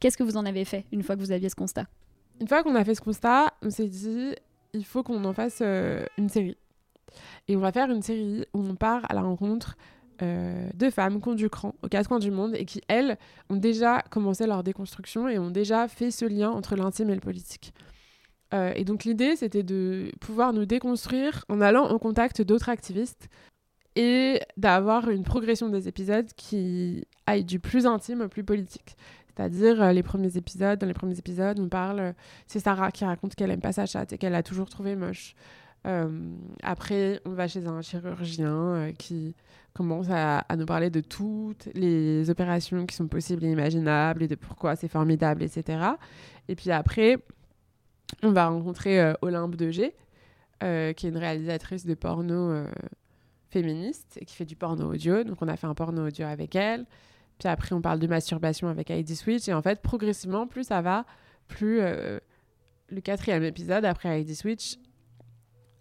Qu'est-ce que vous en avez fait une fois que vous aviez ce constat? Une fois qu'on a fait ce constat, on s'est dit il faut qu'on en fasse euh, une série. Et on va faire une série où on part à la rencontre euh, de femmes qui ont du cran aux quatre coins du monde et qui, elles, ont déjà commencé leur déconstruction et ont déjà fait ce lien entre l'intime et le politique. Euh, et donc l'idée, c'était de pouvoir nous déconstruire en allant au contact d'autres activistes et d'avoir une progression des épisodes qui aille du plus intime au plus politique. C'est-à-dire euh, les premiers épisodes, dans les premiers épisodes, on parle, c'est Sarah qui raconte qu'elle aime pas sa chatte et qu'elle l'a toujours trouvée moche. Euh, après, on va chez un chirurgien euh, qui commence à, nous parler de toutes les opérations qui sont possibles et imaginables et de pourquoi c'est formidable, etc. Et puis après, on va rencontrer euh, Olympe euh, qui est une réalisatrice de porno féministe et qui fait du porno audio. Donc on a fait un porno audio avec elle. Puis après, on parle de masturbation avec Heidi Switch. Et en fait, progressivement, plus ça va, plus le quatrième épisode après Heidi Switch,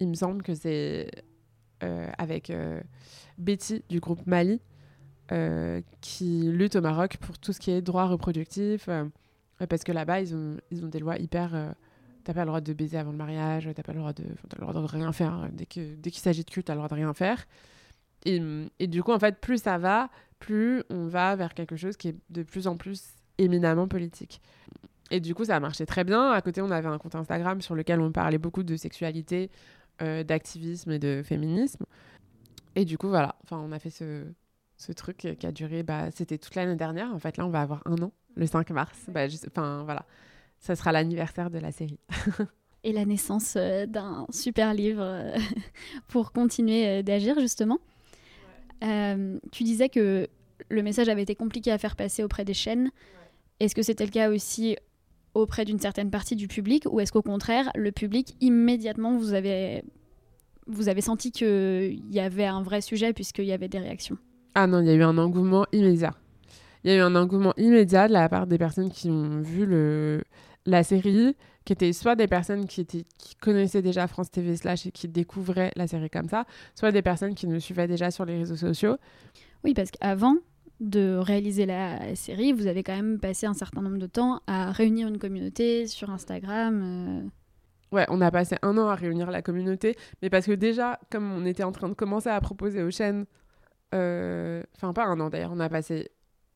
il me semble que c'est avec Betty du groupe Mali, qui lutte au Maroc pour tout ce qui est droit reproductif. parce que là-bas, ils ont, ils ont des lois hyper T'as pas le droit de baiser avant le mariage, t'as pas le droit de, as le droit de rien faire. Dès qu'il dès qu'il s'agit de cul, t'as le droit de rien faire. Et, et, du coup, en fait, plus ça va, plus on va vers quelque chose qui est de plus en plus éminemment politique. Et du coup, ça a marché très bien. À côté, on avait un compte Instagram sur lequel on parlait beaucoup de sexualité, euh, d'activisme et de féminisme. Et du coup, voilà. Enfin, on a fait ce, ce truc qui a duré. Bah, C'était toute l'année dernière. En fait, là, on va avoir un an, le 5 mars. Bah, enfin, voilà ça sera l'anniversaire de la série. Et la naissance euh, d'un super livre euh, pour continuer d'agir, justement. tu disais que le message avait été compliqué à faire passer auprès des chaînes. Est-ce que c'était le cas aussi auprès d'une certaine partie du public ou est-ce qu'au contraire, le public, immédiatement, vous avez, vous avez senti qu'il y avait un vrai sujet puisqu'il y avait des réactions? Ah non, il y a eu un engouement immédiat. Il y a eu un engouement immédiat de la part des personnes qui ont vu le, la série, qui était soit des personnes qui, étaient, qui connaissaient déjà France TV slash et qui découvraient la série comme ça, soit des personnes qui nous suivaient déjà sur les réseaux sociaux. Oui, parce qu'avant de réaliser la série, vous avez quand même passé un certain nombre de temps à réunir une communauté sur Instagram. Euh. Ouais, on a passé un an à réunir la communauté, mais parce que déjà, comme on était en train de commencer à proposer aux chaînes, euh, enfin pas un an d'ailleurs, on a passé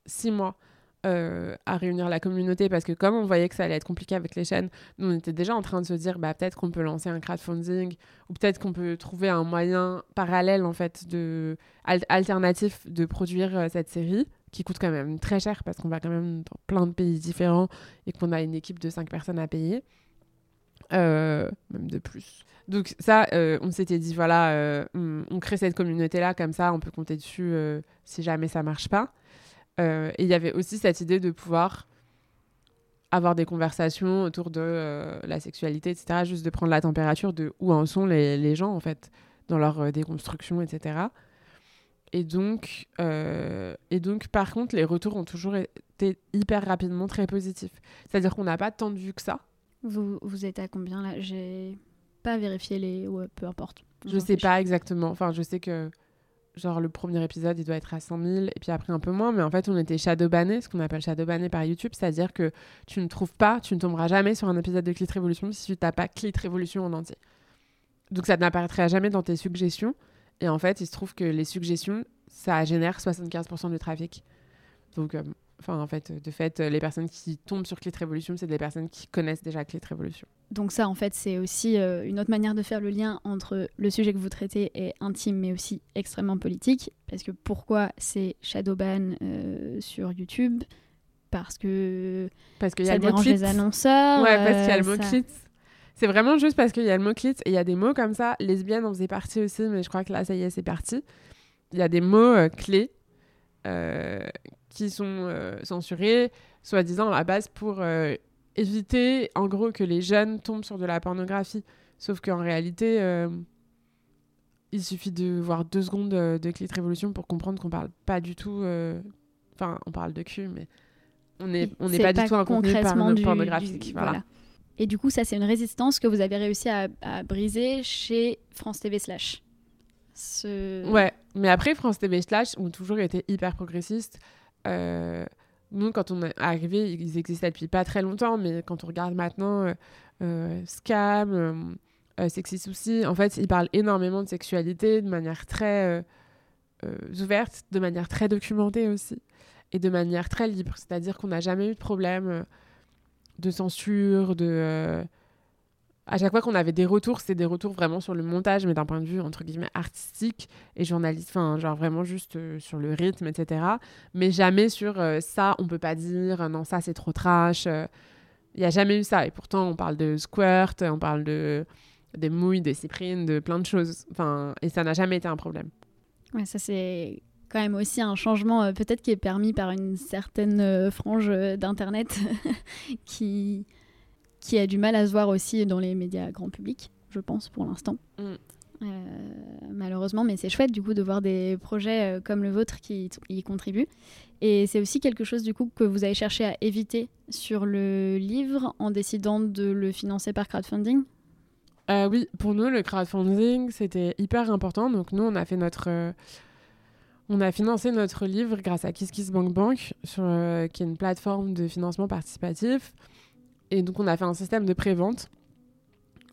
six mois euh, à réunir la communauté parce que comme on voyait que ça allait être compliqué avec les chaînes, nous on était déjà en train de se dire bah peut-être qu'on peut lancer un crowdfunding ou peut-être qu'on peut trouver un moyen parallèle en fait de alternatif de produire euh, cette série qui coûte quand même très cher parce qu'on va quand même dans plein de pays différents et qu'on a une équipe de 5 personnes à payer. Euh, même de plus. Donc ça, on s'était dit, voilà, on, on, crée cette communauté-là, comme ça, on peut compter dessus si jamais ça marche pas. Euh, et il y avait aussi cette idée de pouvoir avoir des conversations autour de euh, la sexualité, etc. Juste de prendre la température de où en sont les, les gens, en fait, dans leur euh, déconstruction, etc. Et donc, et donc, par contre, les retours ont toujours été hyper rapidement très positifs. C'est-à-dire qu'on n'a pas tant de vues que ça. Vous, vous êtes à combien là? J'ai pas vérifié les... Ouais, peu importe. Je sais pas exactement. Enfin, je sais que genre le premier épisode, il doit être à 100 000, et puis après un peu moins, mais en fait, on était shadowbanné, ce qu'on appelle shadowbanné par YouTube, c'est-à-dire que tu ne trouves pas, tu ne tomberas jamais sur un épisode de Clit Révolution si tu tapes pas Clit Révolution en entier. Donc ça n'apparaîtra jamais dans tes suggestions, et en fait, il se trouve que les suggestions, ça génère 75% du trafic. Donc, euh, Enfin, en fait, de fait, les personnes qui tombent sur Clit Révolution, c'est des personnes qui connaissent déjà Clit Révolution. Donc ça, en fait, c'est aussi euh, une autre manière de faire le lien entre le sujet que vous traitez est intime, mais aussi extrêmement politique. Parce que pourquoi c'est Shadowban euh, sur YouTube? Parce que parce qu'il y a le dérange les annonceurs. Ouais, parce qu'il y a le euh, mot ça- clit. C'est vraiment juste parce qu'il y a le mot clit et il y a des mots comme ça. Lesbienne en faisait partie aussi, mais je crois que là, ça y est, c'est parti. Il y a des mots clés euh, qui sont euh, censurés, soi-disant à la base pour euh, éviter, en gros, que les jeunes tombent sur de la pornographie. Sauf qu'en réalité, euh, il suffit de voir deux secondes euh, de Clit Révolution pour comprendre qu'on parle pas du tout. euh, Enfin, on parle de cul, mais on n'est on pas, du tout un contenu porno- du- pornographique. du- voilà. voilà. Et du coup, ça, c'est une résistance que vous avez réussi à, à briser chez France TV Slash. Ce... Ouais, mais après, France TV Slash ont toujours été hyper progressistes. Euh, nous, quand on est arrivé, ils existaient depuis pas très longtemps, mais quand on regarde maintenant euh, euh, Scam, Sexy Souci, en fait, ils parlent énormément de sexualité de manière très ouverte, de manière très documentée aussi, et de manière très libre. C'est-à-dire qu'on n'a jamais eu de problème de censure, de à chaque fois qu'on avait des retours, c'était des retours vraiment sur le montage, mais d'un point de vue entre guillemets artistique et journaliste, enfin genre vraiment juste euh, sur le rythme, etc. Mais jamais sur euh, ça, on peut pas dire, non ça c'est trop trash. Il n'y a jamais eu ça. Et pourtant on parle de squirt, on parle de des mouilles, des cyprines, de plein de choses. Enfin et ça n'a jamais été un problème. Ouais, ça c'est quand même aussi un changement euh, peut-être qui est permis par une certaine frange d'internet qui qui a du mal à se voir aussi dans les médias grand public, je pense, pour l'instant. Mm. Euh, malheureusement, mais c'est chouette du coup de voir des projets euh, comme le vôtre qui y contribuent. Et c'est aussi quelque chose du coup que vous avez cherché à éviter sur le livre en décidant de le financer par crowdfunding? Euh, Oui, pour nous, le crowdfunding, c'était hyper important. Donc nous, on a fait notre... On a financé notre livre grâce à KissKissBankBank, sur, qui est une plateforme de financement participatif. Et donc, on a fait un système de prévente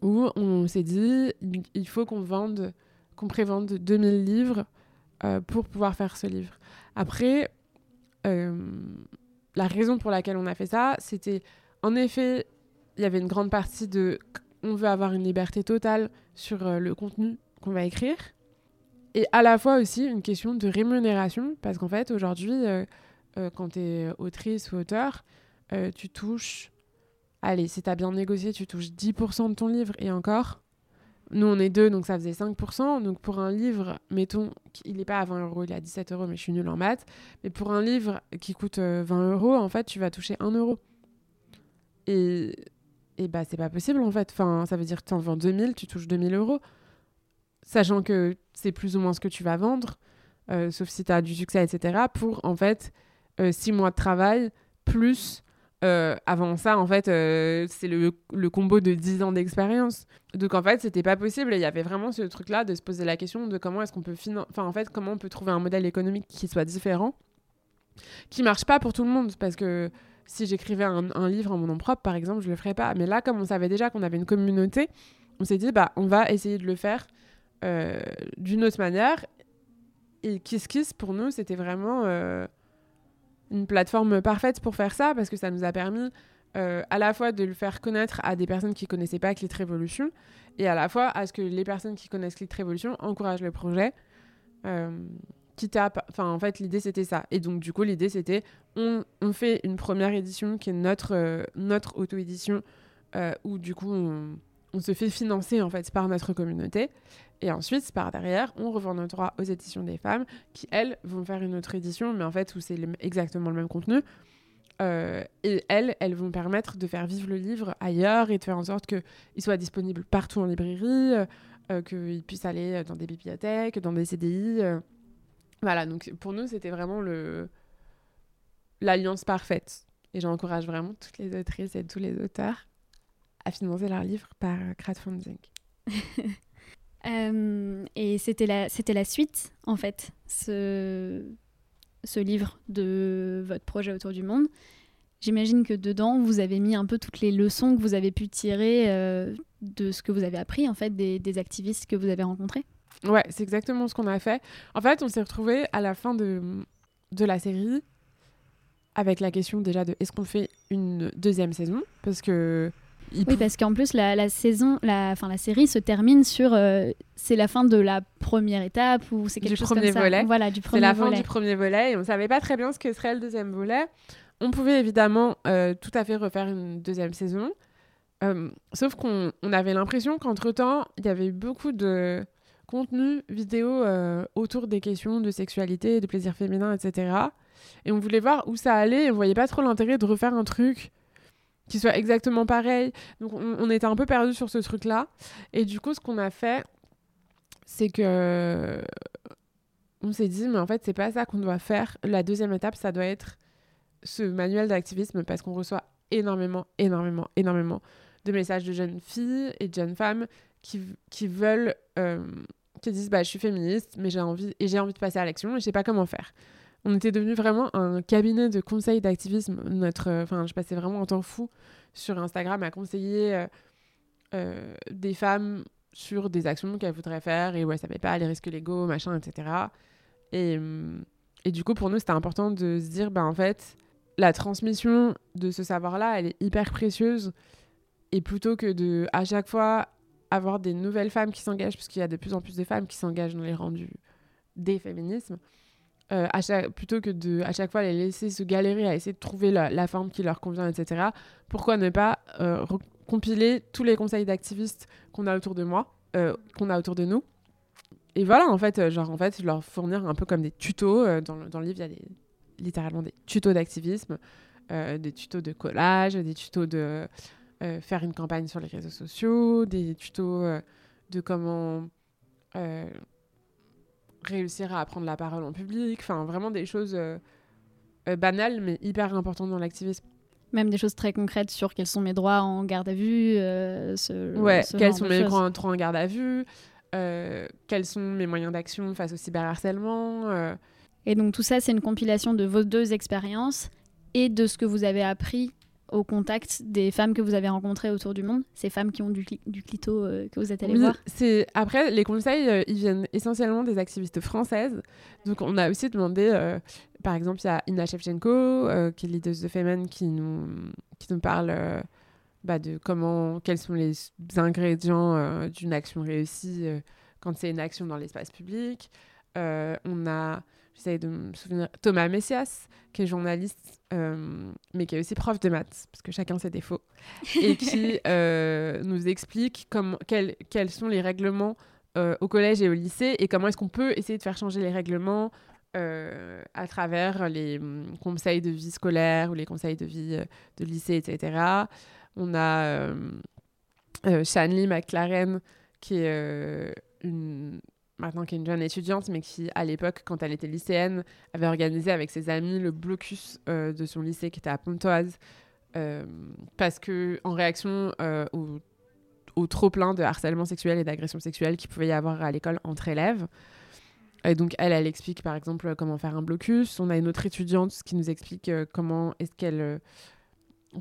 où on s'est dit il faut qu'on vende, qu'on prévende 2000 livres euh, pour pouvoir faire ce livre. Après, euh, la raison pour laquelle on a fait ça, c'était en effet, il y avait une grande partie de on veut avoir une liberté totale sur euh, le contenu qu'on va écrire. Et à la fois aussi une question de rémunération, parce qu'en fait, aujourd'hui, quand tu es autrice ou auteur, tu touches allez, si t'as bien négocié, tu touches 10% de ton livre et encore. Nous, on est deux, donc ça faisait 5%. Donc pour un livre, mettons, il n'est pas à 20 euros, il est à 17 euros, mais je suis nulle en maths. Mais pour un livre qui coûte 20 euh, euros, en fait, tu vas toucher 1 euro. Et, et bah, c'est pas possible, en fait. Ça veut dire que tu en vends 2000, tu touches 2000 euros. Sachant que c'est plus ou moins ce que tu vas vendre, euh, sauf si tu as du succès, etc. Pour, en fait, 6 euh, mois de travail, plus euh, avant ça, en fait, euh, c'est le, combo de 10 ans d'expérience. Donc, en fait, c'était pas possible. il y avait vraiment ce truc-là de se poser la question de comment est-ce qu'on peut Enfin, en fait, comment on peut trouver un modèle économique qui soit différent, qui marche pas pour tout le monde. Parce que si j'écrivais un, un, livre en mon nom propre, par exemple, je le ferais pas. Mais là, comme on savait déjà qu'on avait une communauté, on s'est dit, bah, on va essayer de le faire euh, d'une autre manière. Et Kiss Kiss, pour nous, c'était vraiment une plateforme parfaite pour faire ça parce que ça nous a permis euh, à la fois de le faire connaître à des personnes qui connaissaient pas Clit Révolution et à la fois à ce que les personnes qui connaissent Clit Révolution encouragent le projet. Euh, enfin en fait l'idée c'était ça et donc du coup l'idée c'était on, on, fait une première édition qui est notre euh, notre auto édition euh, où du coup on, on se fait financer en fait par notre communauté. Et ensuite, par derrière, on revend nos droits aux éditions des femmes qui, elles, vont faire une autre édition, mais en fait, où c'est exactement le même contenu. Euh, et elles, elles vont permettre de faire vivre le livre ailleurs et de faire en sorte qu'il soit disponible partout en librairie, euh, euh, qu'il puisse aller dans des bibliothèques, dans des CDI. Voilà, donc pour nous, c'était vraiment le l'alliance parfaite. Et j'encourage vraiment toutes les autrices et tous les auteurs à financer leur livre par crowdfunding. euh, et c'était la, suite, en fait, ce, livre de votre projet autour du monde. J'imagine que dedans, vous avez mis un peu toutes les leçons que vous avez pu tirer euh, de ce que vous avez appris, en fait, des, des activistes que vous avez rencontrés. Ouais, c'est exactement ce qu'on a fait. En fait, on s'est retrouvés à la fin de, de la série avec la question déjà de est-ce qu'on fait une deuxième saison? Parce que oui, parce qu'en plus, la, saison, la, fin, la série se termine sur. Euh, c'est la fin de la première étape ou c'est quelque du chose premier comme volet. ça. Voilà, du premier C'est la volet. fin du premier volet et on savait pas très bien ce que serait le deuxième volet. On pouvait évidemment euh, tout à fait refaire une deuxième saison. Euh, sauf qu'on on avait l'impression qu'entre-temps, il y avait eu beaucoup de contenu vidéo autour des questions de sexualité, de plaisir féminin, etc. Et on voulait voir où ça allait et on voyait pas trop l'intérêt de refaire un truc soit exactement pareil. Donc on, était un peu perdu sur ce truc-là. Et du coup, ce qu'on a fait, c'est que on s'est dit, mais en fait, c'est pas ça qu'on doit faire. La deuxième étape, ça doit être ce manuel d'activisme parce qu'on reçoit énormément, énormément, énormément de messages de jeunes filles et de jeunes femmes qui, qui veulent, euh, qui disent bah, je suis féministe, mais j'ai envie, et j'ai envie de passer à l'action et je sais pas comment faire. On était devenu vraiment un cabinet de conseils d'activisme. Notre, enfin, je passais vraiment un temps fou sur Instagram à conseiller euh, euh, des femmes sur des actions qu'elles voudraient faire et où elles savaient pas les risques légaux, machin, etc. Et, et du coup, pour nous, c'était important de se dire, bah, en fait, la transmission de ce savoir-là, elle est hyper précieuse. Et plutôt que de, à chaque fois, avoir des nouvelles femmes qui s'engagent, puisqu'il y a de plus en plus de femmes qui s'engagent dans les rendus des féminismes, euh, plutôt que de à chaque fois les laisser se galérer à essayer de trouver la, forme qui leur convient, etc., pourquoi ne pas euh, compiler tous les conseils d'activistes qu'on a autour de moi, euh, qu'on a autour de nous Et voilà, en fait, genre, en fait, leur fournir un peu comme des tutos. dans, le, dans le livre, il y a littéralement des tutos d'activisme, des tutos de collage, des tutos de faire une campagne sur les réseaux sociaux, des tutos de comment réussir à apprendre la parole en public, enfin vraiment des choses euh, euh, banales mais hyper importantes dans l'activisme. Même des choses très concrètes sur quels sont mes droits en garde à vue. Euh, ce, ouais, quels sont mes droits en garde à vue, quels sont mes moyens d'action face au cyberharcèlement. Et donc tout ça, c'est une compilation de vos deux expériences et de ce que vous avez appris au contact des femmes que vous avez rencontrées autour du monde, ces femmes qui ont du, du clito euh, que vous êtes allées voir c'est Après, les conseils, euh, ils viennent essentiellement des activistes françaises. Donc, on a aussi demandé, euh, par exemple, il y a Ina Shevchenko, qui est leader de Femen, qui nous, qui nous parle bah, de comment, quels sont les ingrédients d'une action réussie quand c'est une action dans l'espace public. on a j'essaie de me souvenir, Thomas Messias, qui est journaliste, euh, mais qui est aussi prof de maths, parce que chacun ses défauts, et qui euh, nous explique comme, quels, quels sont les règlements euh, au collège et au lycée, et comment est-ce qu'on peut essayer de faire changer les règlements à travers les hum, conseils de vie scolaire ou les conseils de vie de lycée, etc. On a Shanley McLaren, qui est une maintenant qui est une jeune étudiante, mais qui, à l'époque, quand elle était lycéenne, avait organisé avec ses amis le blocus euh, de son lycée qui était à Pontoise, euh, parce que en réaction euh, au, trop plein de harcèlement sexuel et d'agression sexuelle qu'il pouvait y avoir à l'école entre élèves. Et donc, elle, elle explique par exemple comment faire un blocus. On a une autre étudiante qui nous explique comment est-ce qu'elle.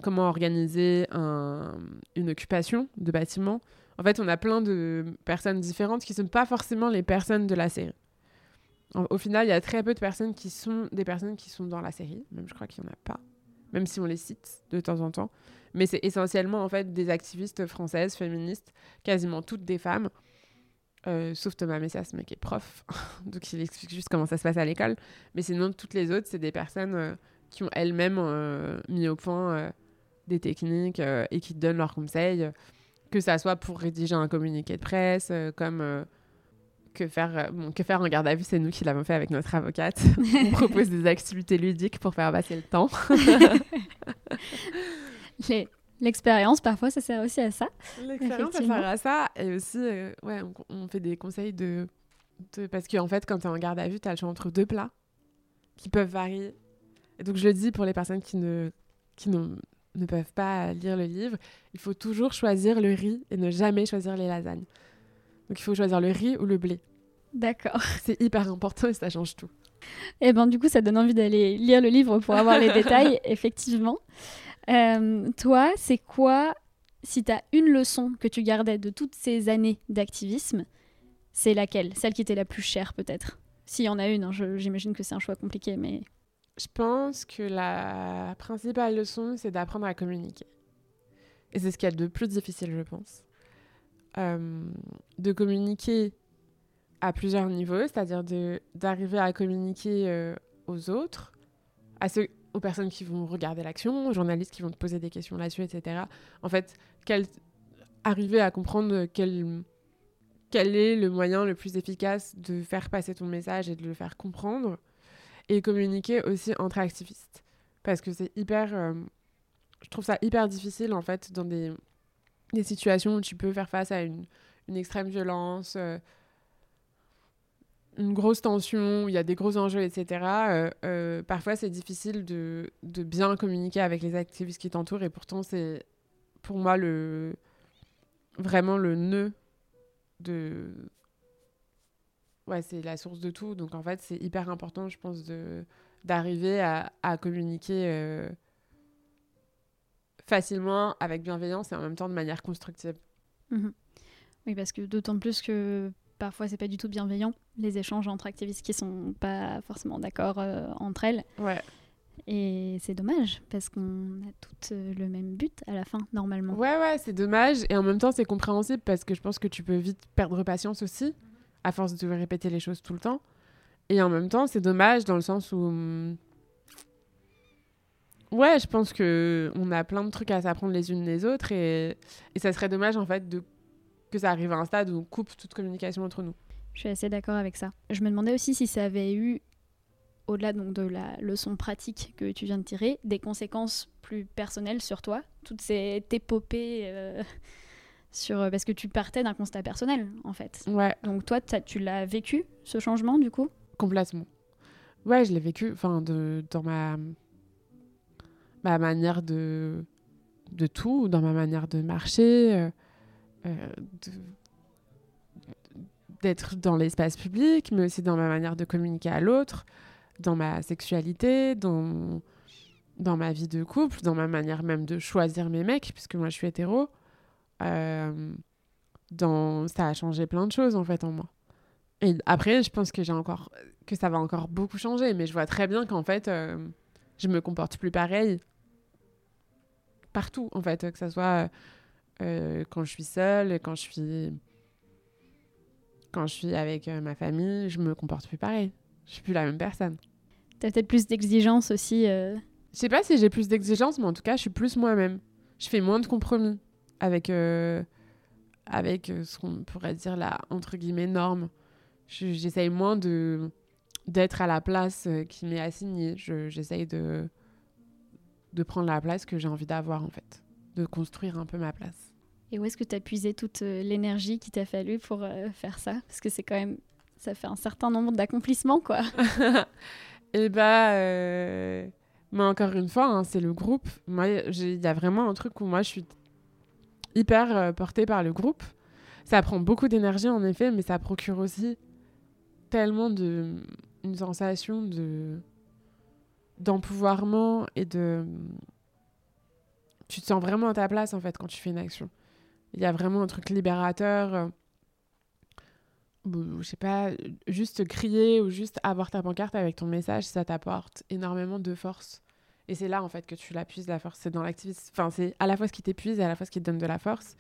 comment organiser une occupation de bâtiment. En fait, on a plein de personnes différentes qui ne sont pas forcément les personnes de la série. au final, il y a très peu de personnes qui sont des personnes qui sont dans la série. Même je crois qu'il n'y en a pas. Même si on les cite de temps en temps. Mais c'est essentiellement en fait des activistes françaises, féministes, quasiment toutes des femmes. Euh, sauf Thomas Messias, mais qui est prof. Donc il explique juste comment ça se passe à l'école. Mais sinon, toutes les autres, c'est des personnes euh, qui ont elles-mêmes euh, mis au point des techniques et qui donnent leurs conseils que ça soit pour rédiger un communiqué de presse, euh, comme euh, que faire, euh, bon, que faire en garde à vue, c'est nous qui l'avons fait avec notre avocate. On propose des activités ludiques pour faire passer le temps. L'expérience, parfois, ça sert aussi à ça. L'expérience, ça sert à ça. Et aussi, ouais, on, fait des conseils de... de... Parce qu'en fait, quand tu es en garde à vue, tu as le choix entre deux plats qui peuvent varier. Et donc, je le dis pour les personnes qui ne qui n'ont ne peuvent pas lire le livre, il faut toujours choisir le riz et ne jamais choisir les lasagnes. Donc il faut choisir le riz ou le blé. D'accord. C'est hyper important et ça change tout. Et eh ben du coup, ça donne envie d'aller lire le livre pour avoir les détails, effectivement. Euh, toi, c'est quoi, si tu as une leçon que tu gardais de toutes ces années d'activisme, c'est laquelle? Celle qui était la plus chère peut-être? S'il y en a une, hein, j'imagine que c'est un choix compliqué, mais... Je pense que la principale leçon, c'est d'apprendre à communiquer. Et c'est ce qu'il y a de plus difficile, je pense. Euh, de communiquer à plusieurs niveaux, c'est-à-dire d'arriver à communiquer euh, aux autres, à ceux, aux personnes qui vont regarder l'action, aux journalistes qui vont te poser des questions là-dessus, etc. En fait, arriver à comprendre quel, quel est le moyen le plus efficace de faire passer ton message et de le faire comprendre et communiquer aussi entre activistes. Parce que c'est hyper. Euh, je trouve ça hyper difficile, en fait, dans des, des situations où tu peux faire face à une, une extrême violence, euh, une grosse tension, où il y a des gros enjeux, etc. Euh, parfois, c'est difficile de, de, bien communiquer avec les activistes qui t'entourent, et pourtant, c'est pour moi le vraiment le nœud de ouais, c'est la source de tout. Donc en fait, c'est hyper important, je pense, de d'arriver à, à communiquer euh, facilement, avec bienveillance et en même temps de manière constructive. Mhm. Oui, parce que d'autant plus que parfois c'est pas du tout bienveillant les échanges entre activistes qui sont pas forcément d'accord euh, entre elles. Ouais. Et c'est dommage parce qu'on a toutes euh, le même but à la fin normalement. Ouais ouais, c'est dommage et en même temps c'est compréhensible parce que je pense que tu peux vite perdre patience aussi à force de répéter les choses tout le temps. Et en même temps, c'est dommage dans le sens où hum, Ouais, je pense que on a plein de trucs à s'apprendre les unes les autres et, et ça serait dommage en fait que ça arrive à un stade où on coupe toute communication entre nous. Je suis assez d'accord avec ça. Je me demandais aussi si ça avait eu, au-delà donc de la leçon pratique que tu viens de tirer, des conséquences plus personnelles sur toi, toutes ces épopées euh, sur parce que tu partais d'un constat personnel en fait. Ouais. Donc toi, tu l'as vécu ce changement du coup? Complètement. Ouais, je l'ai vécu. Enfin, de dans ma ma manière de de tout, dans ma manière de marcher. Euh, euh, d'être dans l'espace public, mais aussi dans ma manière de communiquer à l'autre, dans ma sexualité, dans, dans ma vie de couple, dans ma manière même de choisir mes mecs, puisque moi je suis hétéro. Euh, dans... Ça a changé plein de choses en fait en moi. Et après, je pense que j'ai encore que ça va encore beaucoup changer, mais je vois très bien qu'en fait, euh, je me comporte plus pareil partout en fait, que ça soit euh, quand je suis seule, quand je suis quand je suis avec ma famille, je me comporte plus pareil. Je suis plus la même personne. T'as peut-être plus d'exigences aussi. Je sais pas si j'ai plus d'exigences, mais en tout cas, je suis plus moi-même. Je fais moins de compromis avec euh, avec euh, ce qu'on pourrait dire la entre guillemets norme. J'essaye moins de d'être à la place euh, qui m'est assignée. J'essaye de de prendre la place que j'ai envie d'avoir en fait, de construire un peu ma place. Et où est-ce que tu as puisé toute l'énergie qu'il t'a fallu pour euh, faire ça? Parce que c'est quand même. Ça fait un certain nombre d'accomplissements, quoi. Et bah. Euh... Mais encore une fois, hein, c'est le groupe. Moi, il y a vraiment un truc où moi, je suis hyper euh, portée par le groupe. Ça prend beaucoup d'énergie, en effet, mais ça procure aussi tellement de. une sensation de d'empouvoirment et de tu te sens vraiment à ta place en fait quand tu fais une action il y a vraiment un truc libérateur. Euh, je sais pas, juste crier ou juste avoir ta pancarte avec ton message, ça t'apporte énormément de force. Et c'est là, en fait, que tu l'appuies, la force. C'est dans l'activisme. Enfin, c'est à la fois ce qui t'épuise et à la fois ce qui te donne de la force.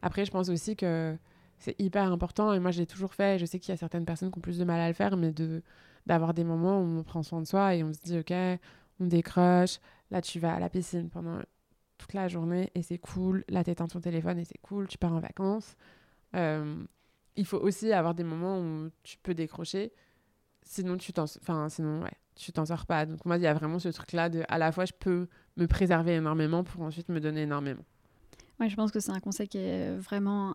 Après, je pense aussi que c'est hyper important. Et moi, j'ai toujours fait. Je sais qu'il y a certaines personnes qui ont plus de mal à le faire, mais de d'avoir des moments où on prend soin de soi et on se dit, OK, on décroche. Là, tu vas à la piscine pendant toute la journée et c'est cool. Là, t'éteins ton téléphone et c'est cool. Tu pars en vacances. Euh, il faut aussi avoir des moments où tu peux décrocher. Sinon, tu t'en, enfin, sinon, ouais, tu t'en sors pas. Donc moi, il y a vraiment ce truc-là de, à la fois, je peux me préserver énormément pour ensuite me donner énormément. Ouais, je pense que c'est un conseil qui est vraiment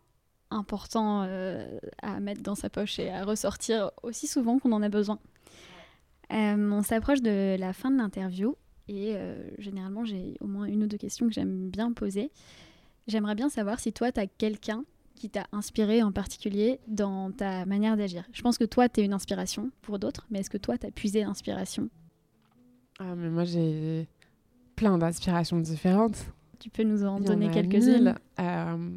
important euh, à mettre dans sa poche et à ressortir aussi souvent qu'on en a besoin. Euh, on s'approche de la fin de l'interview et euh, généralement, j'ai au moins une ou deux questions que j'aime bien poser. J'aimerais bien savoir si toi, tu as quelqu'un qui t'a inspiré en particulier dans ta manière d'agir? Je pense que toi, tu es une inspiration pour d'autres, mais est-ce que toi, tu as puisé l'inspiration? Ah, mais moi, j'ai plein d'inspirations différentes. Tu peux nous en donner quelques-unes euh...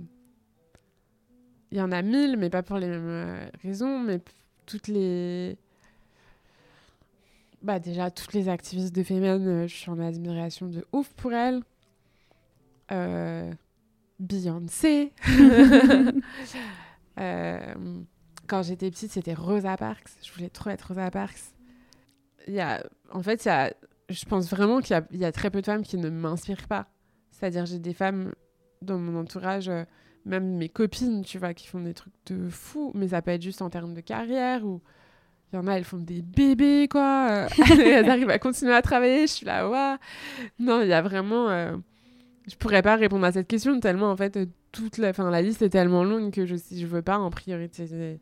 Il y en a mille, mais pas pour les mêmes euh, raisons, mais toutes les bah déjà, toutes les activistes de Femen, euh, je suis en admiration de ouf pour elles. Euh, Beyoncé. euh, quand j'étais petite, c'était Rosa Parks. Je voulais trop être Rosa Parks. Il y a, en fait, il y a, je pense vraiment qu'il y, y, a très peu de femmes qui ne m'inspirent pas. C'est-à-dire, j'ai des femmes dans mon entourage, euh, même mes copines, tu vois, qui font des trucs de fou, mais ça peut être juste en termes de carrière ou il y en a, elles font des bébés, quoi. elles arrivent à continuer à travailler. Je suis là, waouh. Non, il y a vraiment. Euh... Je pourrais pas répondre à cette question tellement, en fait, toute la, fin, la liste est tellement longue que je, si je veux pas en priorité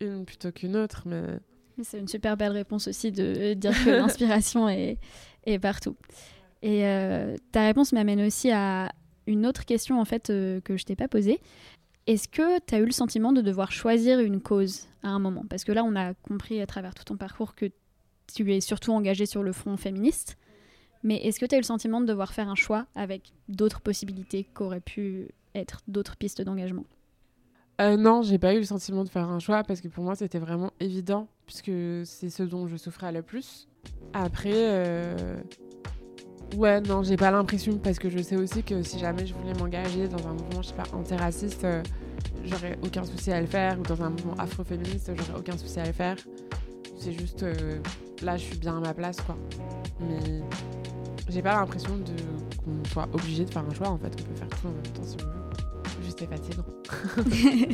une plutôt qu'une autre. Mais... C'est une super belle réponse aussi de dire que l'inspiration est, est partout. Et euh, ta réponse m'amène aussi à une autre question, en fait, euh, que je t'ai pas posée. Est-ce que tu as eu le sentiment de devoir choisir une cause à un moment? Parce que là, on a compris à travers tout ton parcours que tu es surtout engagé sur le front féministe. Mais est-ce que tu as eu le sentiment de devoir faire un choix avec d'autres possibilités qu'auraient pu être d'autres pistes d'engagement? Euh, Non, j'ai pas eu le sentiment de faire un choix parce que pour moi c'était vraiment évident puisque c'est ce dont je souffrais le plus. Après, euh... ouais, non, j'ai pas l'impression parce que je sais aussi que si jamais je voulais m'engager dans un mouvement, je sais antiraciste, euh, j'aurais aucun souci à le faire ou dans un mouvement afroféministe, j'aurais aucun souci à le faire. C'est juste euh, là, je suis bien à ma place, quoi. Mais j'ai pas l'impression de qu'on soit obligé de faire un choix. En fait, on peut faire tout en même temps si on veut. Juste c'est fatigant.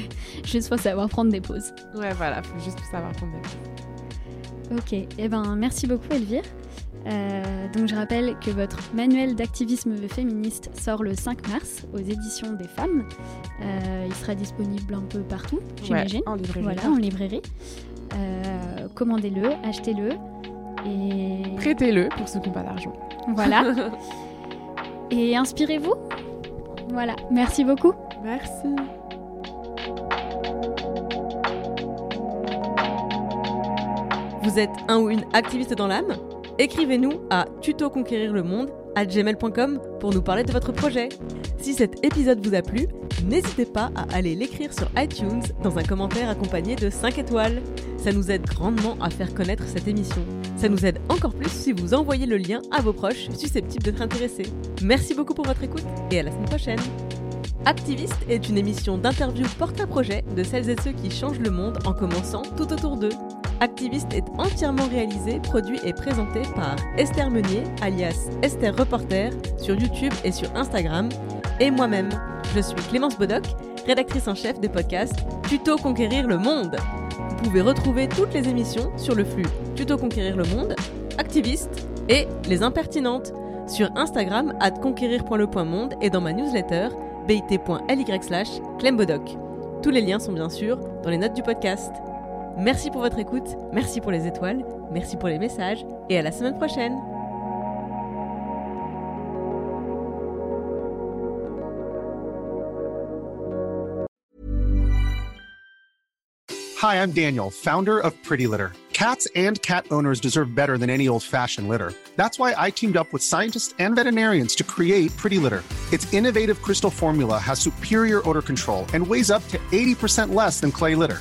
juste faut savoir prendre des pauses. Ouais, voilà, faut juste savoir prendre des pauses. Ok, et eh ben merci beaucoup Elvire. Euh, donc je rappelle que votre manuel d'activisme féministe sort le 5 mars aux éditions des femmes. Euh, il sera disponible un peu partout, j'imagine. Ouais, en librairie. Voilà, en librairie. Euh, commandez-le, achetez-le et prêtez-le pour ceux qui n'ont pas d'argent. Voilà. et inspirez-vous. Voilà. Merci beaucoup. Merci. Vous êtes un ou une activiste dans l'âme? Écrivez-nous à tutoconquérir le monde à gmail.com pour nous parler de votre projet. Si cet épisode vous a plu, n'hésitez pas à aller l'écrire sur iTunes dans un commentaire accompagné de 5 étoiles. Ça nous aide grandement à faire connaître cette émission. Ça nous aide encore plus si vous envoyez le lien à vos proches susceptibles d'être intéressés. Merci beaucoup pour votre écoute et à la semaine prochaine. Activiste est une émission d'interview porte-à-projet de celles et ceux qui changent le monde en commençant tout autour d'eux. Activiste est entièrement réalisé, produit et présenté par Esther Meunier, alias Esther Reporter, sur YouTube et sur Instagram, et moi-même. Je suis Clémence Bodoc, rédactrice en chef des podcasts Tuto Conquérir le Monde. Vous pouvez retrouver toutes les émissions sur le flux Tuto Conquérir le Monde, Activiste et Les Impertinentes sur Instagram at conquérir.le.monde et dans ma newsletter bit.ly slash. Tous les liens sont bien sûr dans les notes du podcast. Merci pour votre écoute, merci pour les étoiles, merci pour les messages et à la semaine prochaine. Hi, I'm Daniel, founder of Pretty Litter. Cats and cat owners deserve better than any old-fashioned litter. That's why I teamed up with scientists and veterinarians to create Pretty Litter. Its innovative crystal formula has superior odor control and weighs up to 80% less than clay litter.